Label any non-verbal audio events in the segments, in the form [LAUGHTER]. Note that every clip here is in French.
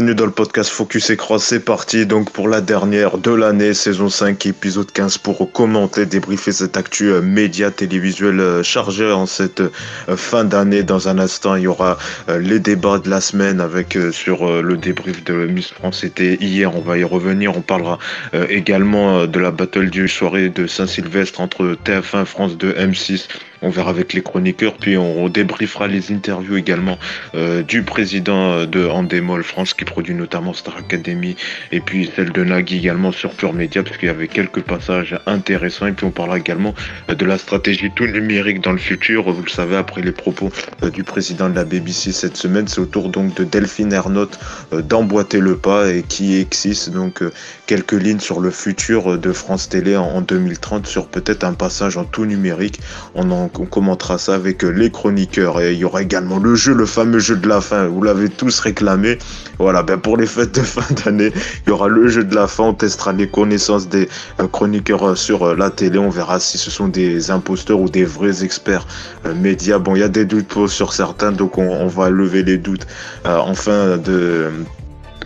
Bienvenue dans le podcast Focus et Cross, c'est parti donc pour la dernière de l'année, saison 5, épisode 15 pour commenter, débriefer cette actu euh, média télévisuel euh, chargé en cette euh, fin d'année. Dans un instant, il y aura les débats de la semaine avec sur le débrief de Miss France, c'était hier, on va y revenir, on parlera également de la battle du soirée de Saint-Sylvestre entre TF1 France 2 M6 on verra avec les chroniqueurs, puis on débriefera les interviews également du président de Andemol France qui produit notamment Star Academy et puis celle de Nagui également sur Pure Media parce y avait quelques passages intéressants et puis on parlera également de la stratégie tout numérique dans le futur. Vous le savez, après les propos euh, du président de la BBC cette semaine, c'est au tour donc de Delphine Ernotte euh, d'emboîter le pas et qui existe donc euh, quelques lignes sur le futur de France Télé en 2030 sur peut-être un passage en tout numérique. On en on commentera ça avec les chroniqueurs et il y aura également le jeu, le fameux jeu de la fin. Vous l'avez tous réclamé. Voilà, ben pour les fêtes de [LAUGHS] fin d'année, il y aura le jeu de la fin. On testera les connaissances des euh, chroniqueurs euh, sur euh, la télé. On verra si ce sont des imposteurs ou des vrais experts médias. Bon, il y a des doutes sur certains, donc on, va lever les doutes en fin de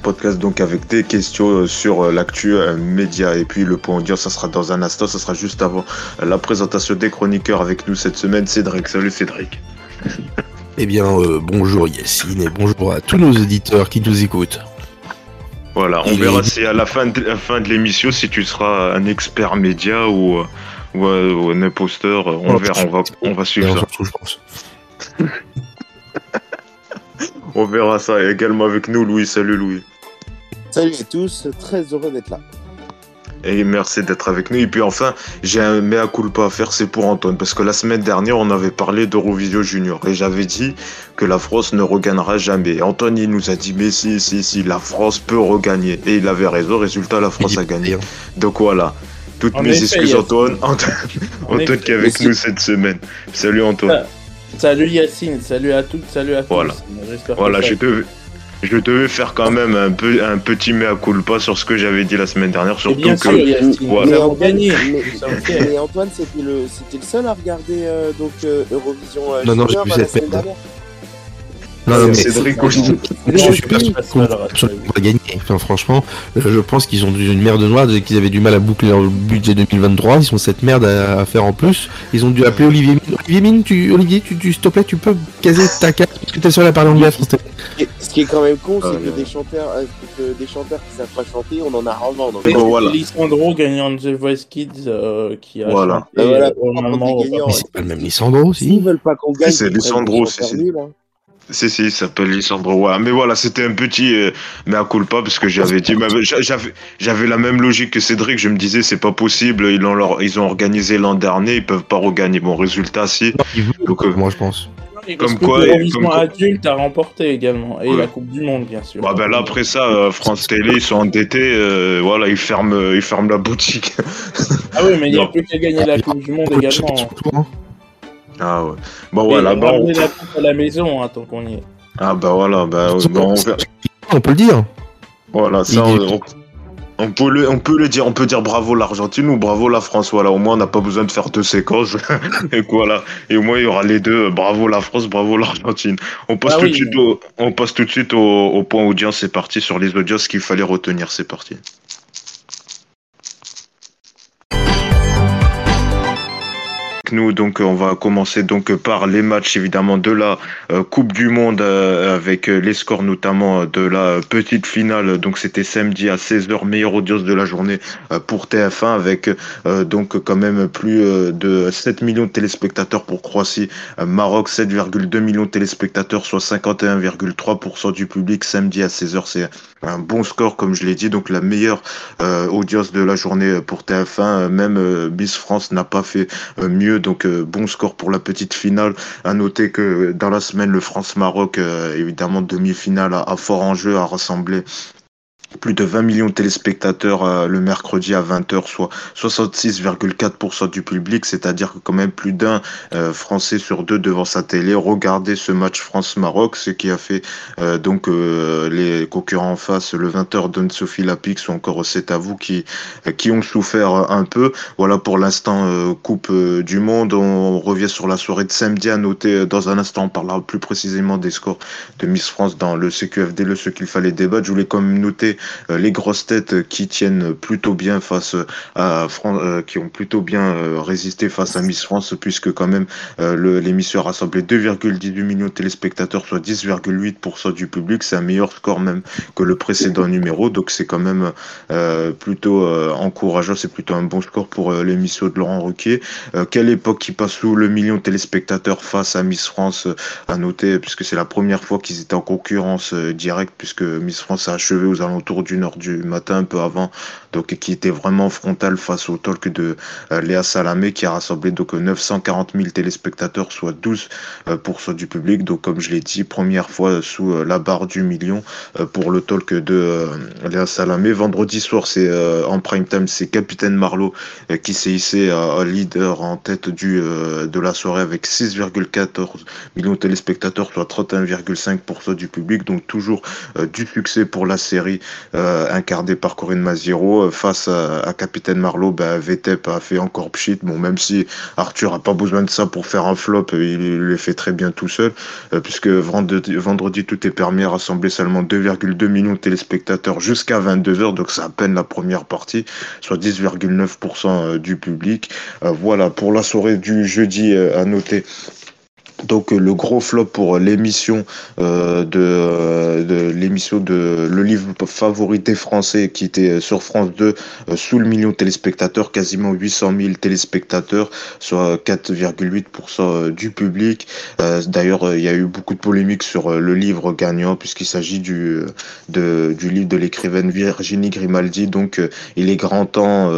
podcast donc avec des questions sur l'actu média et puis le point audio ça sera dans un instant ça sera juste avant la présentation des chroniqueurs avec nous cette semaine Cédric salut Cédric [LAUGHS] eh bien, euh, bonjour Yacine et bonjour à tous nos auditeurs qui nous écoutent. Voilà, on verra si à la fin de, la fin de l'émission si tu seras un expert média ou, ou, un imposteur. On verra, on va, on va suivre ça. Je pense. [LAUGHS] on verra ça également avec nous, Louis. Salut Louis. Salut à tous, très heureux d'être là. Et merci d'être avec nous. Et puis enfin, j'ai un mea culpa à faire, c'est pour Antoine. Parce que la semaine dernière, on avait parlé d'Eurovision Junior. Et j'avais dit que la France ne regagnera jamais. Et Antoine, il nous a dit, mais si, si, si, la France peut regagner. Et il avait raison. Résultat, la France a gagné. Donc voilà. Toutes mes excuses, Antoine. [LAUGHS] Antoine, qui est avec nous cette semaine. Salut Antoine. Salut Yacine, salut à toutes, salut à tous. Voilà, voilà je te je devais faire quand même un, peu, un petit mea culpa sur ce que j'avais dit la semaine dernière, surtout bien que. Sûr, voilà. mais, mais, Antoine, c'était le, le seul à regarder euh, donc euh, Eurovision. Euh, non, non, j'ai vu cette non, non, mais Cédric je, je suis persuadé qu'on va gagner. Enfin, franchement, je pense qu'ils ont une merde noire, qu'ils avaient du mal à boucler leur budget 2023. Ils ont cette merde à, faire en plus. Ils ont dû appeler Olivier Mine. Olivier Mine, tu, Olivier, tu, s'il te plaît, tu peux caser ta carte parce que t'es seul à parler anglais à France Ce qui est quand même con, c'est que des chanteurs, euh, que des chanteurs qui savent pas chanter, on en a rarement. Donc, bon, voilà. Lissandro gagnant de The Voice Kids euh, qui a voilà. chanté, voilà, euh, c'est pas le même Lissandro aussi. Ils veulent pas qu'on gagne. C'est Lissandro aussi. Si, si, il s'appelle Lisandro. Mais voilà, c'était un petit euh, mea culpa parce que j'avais dit, j'avais la même logique que Cédric. Je me disais, c'est pas possible. Ils ont, leur, ils ont organisé l'an dernier, ils peuvent pas regagner. Bon, résultat, si. Donc, euh, moi, je pense. comme quoi, comme adulte a remporté également et la Coupe du Monde bien sûr. Bah, ben là après ça, euh, France Télé ils sont endettés, euh, voilà ils ferment, ils ferment la boutique. ah oui mais il n'y a plus qu'à gagner la Coupe du Monde également. Ah ouais. Bon voilà, bon. On la coupe à la maison hein, tant qu'on y est. Ah bah voilà, bah on, on peut le dire. Voilà, ça on, on, peut le, on peut le dire, on peut dire bravo l'Argentine ou bravo la France. Voilà, au moins on n'a pas besoin de faire deux séquences. [LAUGHS] et voilà, et au moins il y aura les deux. Bravo la France, bravo l'Argentine. On passe ah tout de suite au, on passe tout de suite au, au point audience. C'est parti sur les audiences qu'il fallait retenir. C'est parti. Donc, on va commencer donc par les matchs évidemment de la euh, Coupe du Monde euh, avec euh, les scores notamment de la petite finale. Donc, c'était samedi à 16h, meilleure audience de la journée pour TF1 avec donc quand même plus de 7 millions de téléspectateurs pour Croatie, Maroc 7,2 millions de téléspectateurs, soit 51,3% du public samedi à 16h. C'est un bon score comme je l'ai dit. Donc, la meilleure audience de la journée pour TF1. Même Miss France n'a pas fait mieux donc euh, bon score pour la petite finale. À noter que dans la semaine, le France-Maroc, euh, évidemment demi-finale à, fort enjeu, a rassemblé plus de 20 millions de téléspectateurs euh, le mercredi à 20h, soit 66,4% du public, c'est-à-dire que quand même plus d'un euh, Français sur deux devant sa télé regardait ce match France-Maroc, ce qui a fait euh, donc les concurrents en face, le 20h de Sophie Lapix ou encore C'est à vous qui, qui ont souffert un peu. Voilà pour l'instant Coupe du Monde. On revient sur la soirée de samedi à noter dans un instant, on parlera plus précisément des scores de Miss France dans le CQFD, le ce qu'il fallait débattre. Je voulais même noter euh, les grosses têtes qui tiennent plutôt bien face à France, euh, qui ont plutôt bien euh, résisté face à Miss France, puisque quand même l'émission a rassemblé 2,18 millions de téléspectateurs, soit 10,8% du public. C'est un meilleur score même que le précédent numéro, donc c'est quand même plutôt encourageant. C'est plutôt un bon score pour l'émission de Laurent Ruquier. quelle époque qui passe sous le million de téléspectateurs face à Miss France à noter, puisque c'est la première fois qu'ils étaient en concurrence directe, puisque Miss France a achevé aux alentours d'une heure du matin, un peu avant, donc qui était vraiment frontal face au talk de euh, Léa Salamé, qui a rassemblé donc 940 000 téléspectateurs, soit 12% euh, du public. Donc comme je l'ai dit, première fois sous euh, la barre du million pour le talk de Léa Salamé. Vendredi soir, c'est en prime time, c'est Capitaine Marlowe qui s'est hissé à leader en tête du de la soirée avec 6,14 millions de téléspectateurs, soit 31,5% du public. Donc toujours du succès pour la série euh, incarnée par Corinne Maziro. Euh, face à, Capitaine Marlowe, ben, VTEP a fait encore pchit. Bon, même si Arthur a pas besoin de ça pour faire un flop, il, il le fait très bien tout seul, euh, puisque vendredi, vendredi, tout est permis à rassembler seulement 2,2 millions de téléspectateurs jusqu'à 22h, donc c'est à peine la première partie, soit 10,9% du public. voilà, pour la soirée du jeudi, à noter donc euh, le gros flop pour l'émission euh, de, euh, de l'émission de le livre favori des Français qui était sur France 2 sous le million de téléspectateurs, quasiment 800 000 téléspectateurs, soit 4,8% du public. D'ailleurs, il y a eu beaucoup de polémiques sur le livre gagnant puisqu'il s'agit du du livre de l'écrivaine Virginie Grimaldi. Donc il est grand temps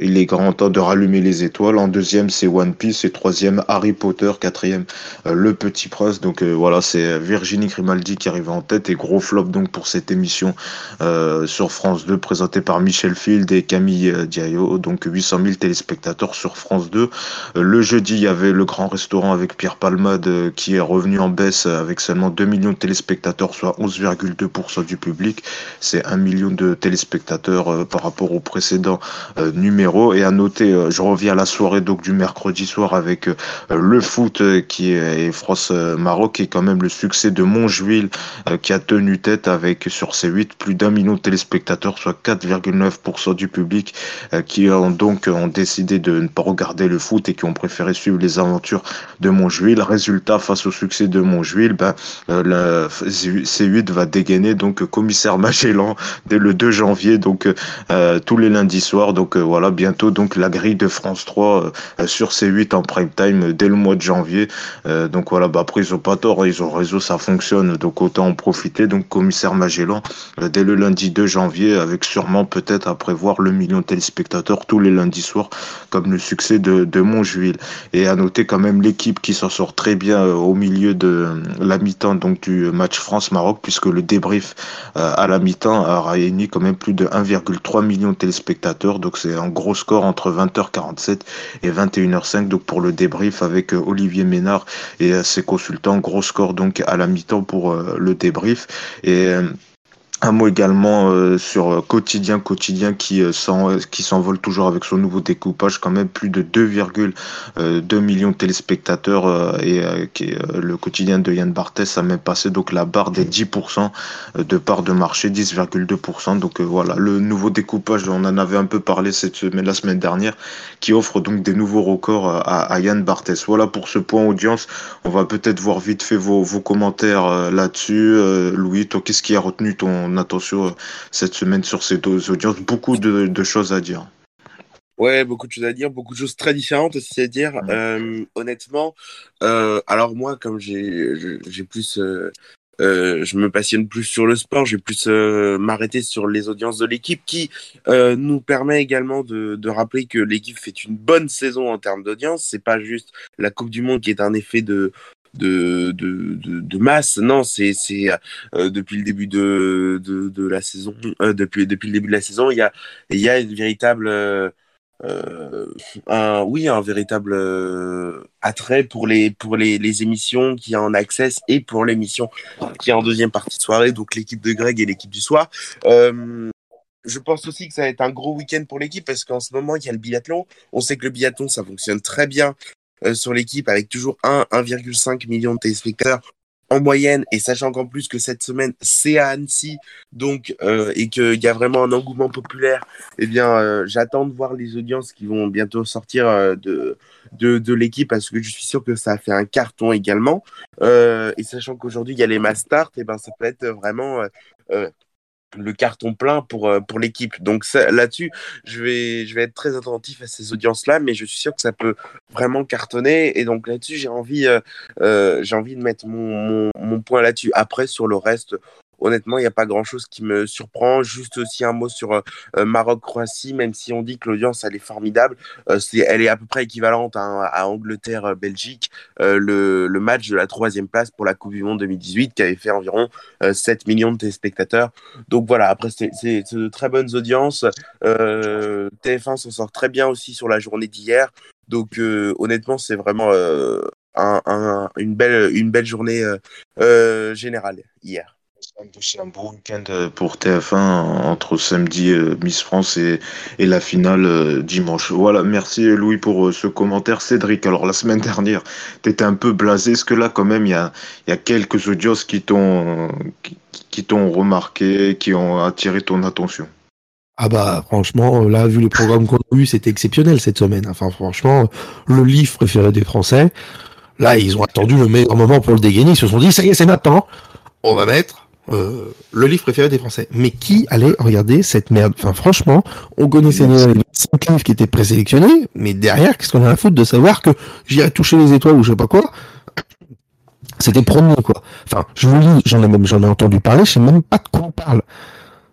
il est grand temps de rallumer les étoiles. En deuxième, c'est One Piece et troisième Harry Potter, quatrième euh, le Petit Prince. Donc euh, voilà, c'est Virginie Grimaldi qui arrive en tête et gros flop donc pour cette émission euh, sur France 2 présentée par Michel Field et Camille Diayo. Donc 800 000 téléspectateurs sur France 2. le jeudi, il y avait le Grand Restaurant avec Pierre Palmade qui est revenu en baisse avec seulement 2 millions de téléspectateurs, soit 11,2% du public. C'est 1 million de téléspectateurs par rapport au précédent numéro. Et à noter, je reviens à la soirée donc du mercredi soir avec le foot qui et France-Maroc et quand même le succès de Montjuil euh, qui a tenu tête avec sur ces 8 plus d'un million de téléspectateurs, soit 4,9% du public euh, qui ont donc ont décidé de ne pas regarder le foot et qui ont préféré suivre les aventures de Montjuil. Résultat, face au succès de Montjuil, ben, euh, le C8 va dégainer donc commissaire Magellan dès le 2 janvier, donc tous les lundis soirs. Donc voilà, bientôt donc la grille de France 3 sur C8 en prime time dès le mois de janvier. Euh, donc voilà, bah après ils ont pas tort, ils ont réseau, ça fonctionne, donc autant en profiter. Donc commissaire Magellan, euh, dès le lundi 2 janvier, avec sûrement peut-être à prévoir le million de téléspectateurs tous les lundis soirs, comme le succès de, de Montjuil. Et à noter quand même l'équipe qui s'en sort très bien euh, au milieu de la mi-temps donc du match France-Maroc, puisque le débrief à la mi-temps a réuni quand même plus de 1,3 million de téléspectateurs. Donc c'est un gros score entre 20h47 et 21h05 donc pour le débrief avec Olivier Ménard et ses consultants. Gros score donc à la mi-temps pour euh, le débrief. Et euh, un mot également euh, sur euh, quotidien quotidien qui euh, qui s'envole toujours avec son nouveau découpage quand même plus de 2,2 millions de téléspectateurs et qui le quotidien de Yann Barthès a même passé donc la barre des 10% de part de marché 10,2% donc voilà le nouveau découpage on en avait un peu parlé cette semaine la semaine dernière qui offre donc des nouveaux records à, Yann Barthès. Voilà pour ce point audience. On va peut-être voir vite fait vos, vos commentaires là-dessus. Louis toi qu'est-ce qui a retenu ton attention euh, cette semaine sur ces deux audiences. Beaucoup de, choses à dire. Ouais, beaucoup de choses à dire, beaucoup de choses très différentes aussi à dire. Euh, honnêtement, euh, alors moi, comme j'ai plus, je me passionne plus sur le sport, j'ai plus m'arrêter sur les audiences de l'équipe, qui nous permet également de, de rappeler que l'équipe fait une bonne saison en termes d'audience. C'est pas juste la Coupe du Monde qui est un effet de de, de, de, masse. Non, c'est c'est depuis le début de, de, la saison, depuis depuis le début de la saison, il y a il y a une véritable euh, un, oui, un véritable euh, attrait pour les pour les, les émissions qui en access et pour l'émission qui est en deuxième partie de soirée, donc l'équipe de Greg et l'équipe du soir. Euh, je pense aussi que ça va être un gros week-end pour l'équipe parce qu'en ce moment il y a le biathlon. On sait que le biathlon ça fonctionne très bien sur l'équipe avec toujours 1 1,5 million de téléspectateurs en moyenne, et sachant qu'en plus que cette semaine c'est à Annecy, donc euh, et qu'il y a vraiment un engouement populaire, eh bien euh, j'attends de voir les audiences qui vont bientôt sortir euh, de, de, l'équipe parce que je suis sûr que ça a fait un carton également. et sachant qu'aujourd'hui il y a les Mastart, et eh ben ça peut être vraiment le carton plein pour, euh, pour l'équipe. Donc là-dessus, je vais, je vais être très attentif à ces audiences-là, mais je suis sûr que ça peut vraiment cartonner. Et donc là-dessus, j'ai envie, euh, euh, j'ai envie de mettre mon, mon, mon point là-dessus. Après, sur le reste, honnêtement, il n'y a pas grand-chose qui me surprend. Juste aussi un mot sur euh, Maroc-Croatie, même si on dit que l'audience, elle est formidable, euh, elle est à peu près équivalente à, Angleterre-Belgique, euh, le, match de la troisième place pour la Coupe du Monde 2018, qui avait fait environ 7 millions de téléspectateurs. Donc voilà, après, c'est, de très bonnes audiences. TF1 s'en sort très bien aussi sur la journée d'hier. Donc honnêtement, c'est vraiment un, un, une, belle, une belle journée générale hier. C'est un beau week-end euh, pour TF1 entre samedi euh, Miss France et, et la finale euh, dimanche. Voilà, merci Louis pour ce commentaire. Cédric, alors la semaine [LAUGHS] dernière, tu étais un peu blasé. Est-ce que là, quand même, il y a, quelques audios qui t'ont qui, t'ont remarqué, qui ont attiré ton attention? Ah bah franchement, là, vu le programme qu'on a eu, c'était exceptionnel cette semaine. Enfin franchement, le livre préféré des Français, là, ils ont attendu le meilleur moment pour le dégainer. Ils se sont dit, ça y est, c'est maintenant. On va mettre euh, le livre préféré des Français. Mais qui allait regarder cette merde? Enfin, franchement, on connaissait les 5 livres qui étaient présélectionnés, mais derrière, qu'est-ce qu'on a à foutre de savoir que j'irais toucher les étoiles ou je sais pas quoi? C'était promis, quoi. Enfin, je vous lis, j'en ai même j'en ai entendu parler, je sais même pas de quoi on parle.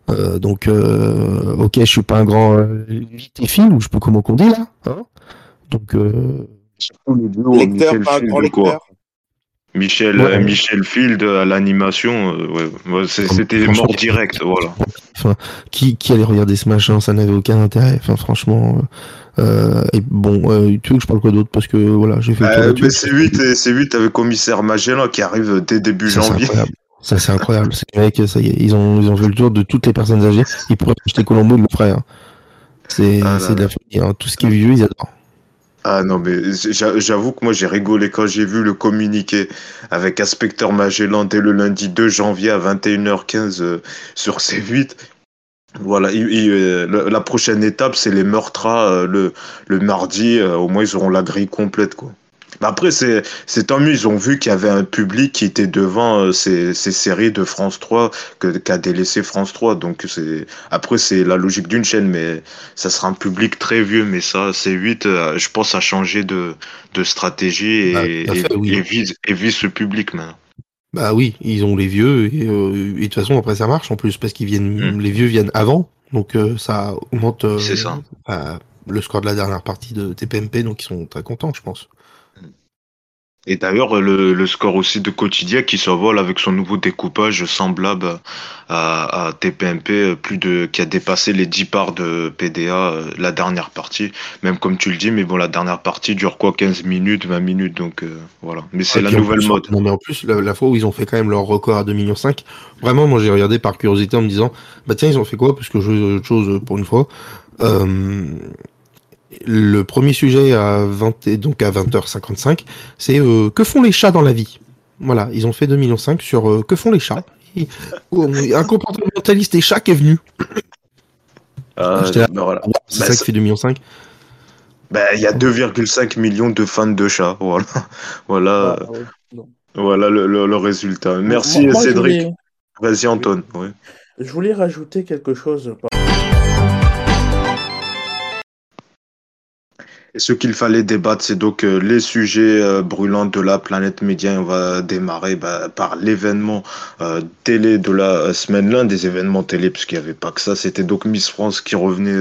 Euh, donc, euh, ok, je suis pas un grand euh, ou je pas comment qu'on dit là. Hein donc, euh... lecteur, pas un grand lecteur. Michel, Michel Field à l'animation, euh, c'était mort direct, voilà. Enfin, qui, qui allait regarder ce machin, ça n'avait aucun intérêt. Enfin, franchement. Euh, et bon, euh, tu veux que je parle quoi d'autre? Parce que voilà, j'ai fait. Euh, mais c'est 8 c'est 8 avec commissaire Magellan qui arrive dès début janvier. Ça c'est incroyable. [LAUGHS] Ces mecs, ça y est, ils ont, ils ont fait le tour de toutes les personnes âgées. Ils pourraient acheter Colombo, le frère. C'est ah de la folie. Hein. Tout ce qui est vieux, ils adorent. Ah non, mais j'avoue que moi j'ai rigolé quand j'ai vu le communiqué avec Inspecteur Magellan dès le lundi 2 janvier à 21h15 euh, sur C8. Voilà, euh, la prochaine étape c'est les meurtras euh, le, le mardi, au moins ils auront la grille complète quoi. Après, c'est tant mieux. Ils ont vu qu'il y avait un public qui était devant euh, ces, ces, séries de France 3 qu'a délaissé France 3. Donc, après, c'est la logique d'une chaîne, mais ça sera un public très vieux. Mais ça, c'est 8, euh, je pense, à changer de, de stratégie et, bah, et, vise, et, vise, ce public maintenant. Bah oui, ils ont les vieux et, euh, de toute façon après ça marche en plus parce qu'ils viennent, hmm. les vieux viennent avant, donc ça augmente ça. Bah, le score de la dernière partie de TPMP, donc ils sont très contents, je pense. Et d'ailleurs, le, score aussi de Quotidien qui s'envole avec son nouveau découpage semblable à, TPMP, plus de, qui a dépassé les 10 parts de PDA euh, la dernière partie. Même comme tu le dis, mais bon, la dernière partie dure quoi 15 minutes, 20 minutes, donc euh, voilà. Mais c'est la nouvelle mode. Non, mais en plus, la, fois où ils ont fait quand même leur record à 2,5 millions, vraiment, moi j'ai regardé par curiosité en me disant, bah tiens, ils ont fait quoi? Parce que je veux autre chose pour une fois. Euh, le premier sujet à 20 donc à 20h55, c'est euh, que font les chats dans la vie? Voilà, ils ont fait 2,5 millions sur euh, que font les chats? un comportementaliste des chats qui est venu. Ah, c'est bah, ça qui fait 2,5 millions. Bah, il y a 2,5 millions de fans de chats. Voilà, [LAUGHS] voilà, ah, voilà le, résultat. Merci Cédric. Vas-y Anton. Je voulais rajouter quelque chose. Ce qu'il fallait débattre, c'est donc euh, les sujets euh, brûlants de la planète média. On va démarrer bah, par l'événement euh, télé de la semaine, l'un des événements télé, puisqu'il n'y avait pas que ça. C'était donc Miss France qui revenait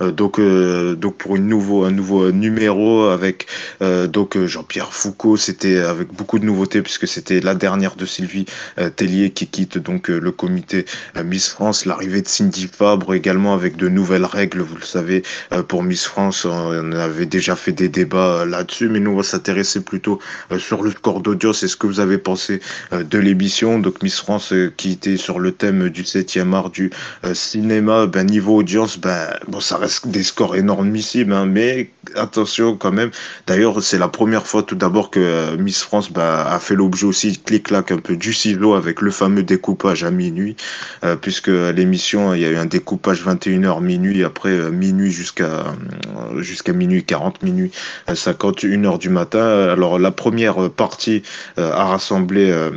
donc donc pour une nouveau un nouveau numéro avec donc Jean-Pierre Foucault. C'était avec beaucoup de nouveautés puisque c'était la dernière de Sylvie Tellier qui quitte donc le comité Miss France. L'arrivée de Cindy Fabre également avec de nouvelles règles. Vous le savez pour Miss France, on avait déjà fait des débats euh, là-dessus, mais nous, on va s'intéresser plutôt euh, sur le score d'audience et ce que vous avez pensé euh, de l'émission. Donc, Miss France, qui était sur le thème du 7e art du cinéma, ben, niveau audience, ben, bon, ça reste des scores énormissimes, hein, mais attention quand même. D'ailleurs, c'est la première fois tout d'abord que Miss France ben, a fait l'objet aussi clic-clac un peu du ciseau avec le fameux découpage à minuit, puisque l'émission, il y a eu un découpage 21h minuit, après minuit jusqu'à jusqu'à minuit 40 minuit 51 heures du matin. Alors la première partie euh, a rassemblé euh,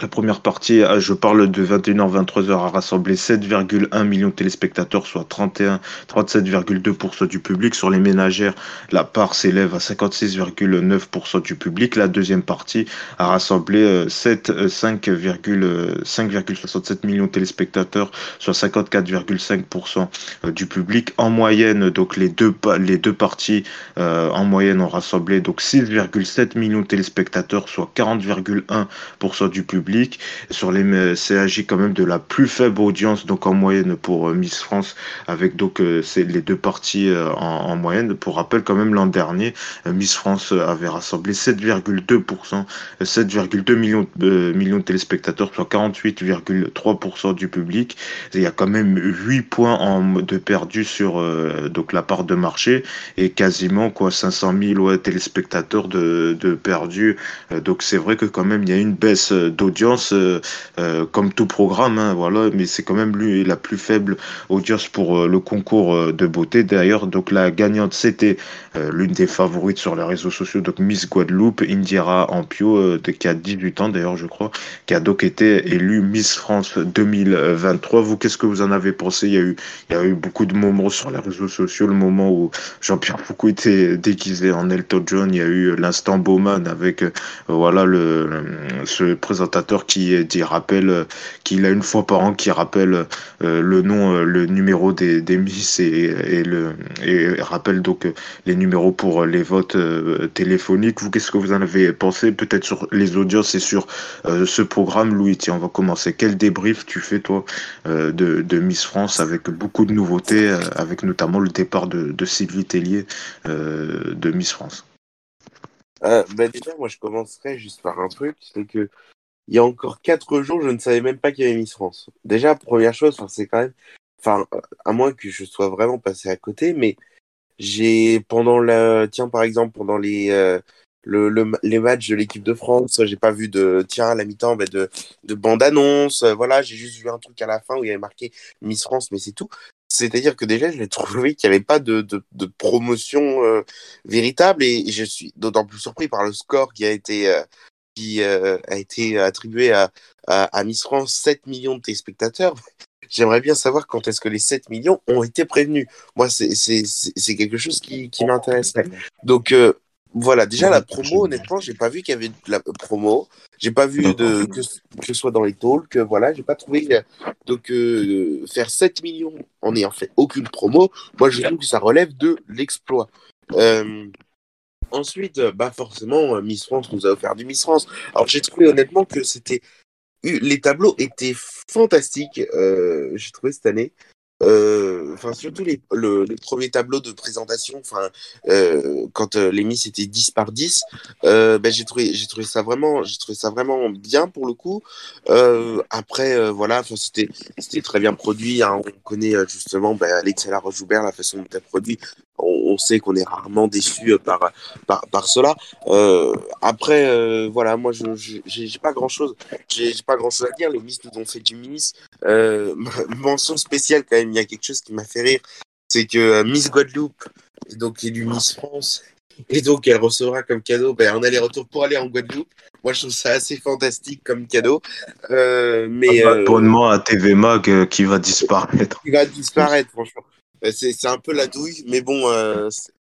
la première partie, euh, je parle de 21h, 23h, a rassemblé 7,1 millions de téléspectateurs, soit 31, 37,2% du public. Sur les ménagères, la part s'élève à 56,9% du public. La deuxième partie a rassemblé 5,67 euh, millions de téléspectateurs, soit 54,5% euh, du public. En moyenne, donc les deux, les deux parties en moyenne ont rassemblé donc 6,7 millions de téléspectateurs, soit 40,1% du public. Sur les CAJ quand même de la plus faible audience, donc en moyenne pour euh, Miss France, avec donc euh, c'est les deux parties euh, en, moyenne. Pour rappel, quand même l'an dernier, Miss France avait rassemblé 7,2%, 7,2 millions, millions de téléspectateurs, soit 48,3% du public. Il y a quand même 8 points en, de perdu sur donc la part de marché et quasiment quoi 500 000 téléspectateurs de, de perdus. donc c'est vrai que quand même il y a une baisse d'audience euh, euh, comme tout programme, hein, voilà, mais c'est quand même lui la plus faible audience pour euh, le concours de beauté. D'ailleurs, donc la gagnante, c'était l'une des favorites sur les réseaux sociaux, donc Miss Guadeloupe, Indira Ampio, qui a 18 ans d'ailleurs, je crois, qui a donc été élue Miss France 2023. Vous, qu'est-ce que vous en avez pensé? Il y a eu, il eu beaucoup de moments sur les réseaux sociaux, le moment où Jean-Pierre Foucault était déguisé en Elton John. Il y a eu l'instant Bowman avec, voilà, le, ce présentateur qui dit rappelle euh, qu'il a une fois par an qui rappelle euh, le nom, euh, le numéro des, Miss et, le et rappelle donc les numéros pour les votes téléphoniques. Vous, qu'est-ce que vous en avez pensé peut-être sur les audiences et sur ce programme, Louis? Tiens, on va commencer. Quel débrief tu fais toi de, Miss France avec beaucoup de nouveautés, avec notamment le départ de, Sylvie Tellier de Miss France? Ben déjà, moi je commencerai juste par un truc, c'est que il y a encore quatre jours, je ne savais même pas qu'il y avait Miss France. Déjà, première chose, c'est quand même, enfin, à moins que je sois vraiment passé à côté, mais j'ai pendant la, tiens par exemple pendant les euh, le, les matchs de l'équipe de France, j'ai pas vu de tiens à la mi-temps bah, de, de bande annonce, voilà, j'ai juste vu un truc à la fin où il y avait marqué Miss France, mais c'est tout. C'est-à-dire que déjà, je l'ai [LAUGHS] trouvé qu'il n'y avait pas de, de, promotion euh, véritable et, je suis d'autant plus surpris par le score qui a été euh, qui euh, a été attribué à, à, Miss France 7 millions de téléspectateurs. [LAUGHS] J'aimerais bien savoir quand est-ce que les 7 millions ont été prévenus. Moi, c'est quelque chose qui, qui m'intéresserait. Donc, euh, voilà, déjà la promo, honnêtement, j'ai pas vu qu'il y avait de la promo. J'ai pas vu de, que, ce soit dans les talks. Voilà, j'ai pas trouvé. Euh, donc, faire 7 millions en ayant fait aucune promo, moi, je trouve que ça relève de l'exploit. Euh, Ensuite, euh, bah forcément, euh, Miss France nous a offert du Miss France. Alors j'ai trouvé honnêtement que c'était les tableaux étaient fantastiques. Euh, j'ai trouvé cette année. Euh, enfin surtout les, le, les premiers tableaux de présentation enfin euh, quand euh, les miss étaient 10 par 10 euh, ben, j'ai trouvé j'ai trouvé ça vraiment j'ai trouvé ça vraiment bien pour le coup après voilà c'était c'était très bien produit hein. on connaît justement ben, Alexia Rojoubert la façon dont elle produit on, on sait qu'on est rarement déçu par, par, par cela après voilà moi je j'ai pas grand chose j'ai pas grand chose à dire les miss nous ont fait du miss [LAUGHS] mention spéciale quand même il y a quelque chose qui m'a fait rire, c'est que euh, Miss Guadeloupe, donc du Miss France, et donc elle recevra comme cadeau ben, un aller-retour pour aller en Guadeloupe. Moi, je trouve ça assez fantastique comme cadeau. Euh, mais un abonnement à TV Mag euh, qui va disparaître. Qui va disparaître, franchement. C'est un peu la douille, mais bon,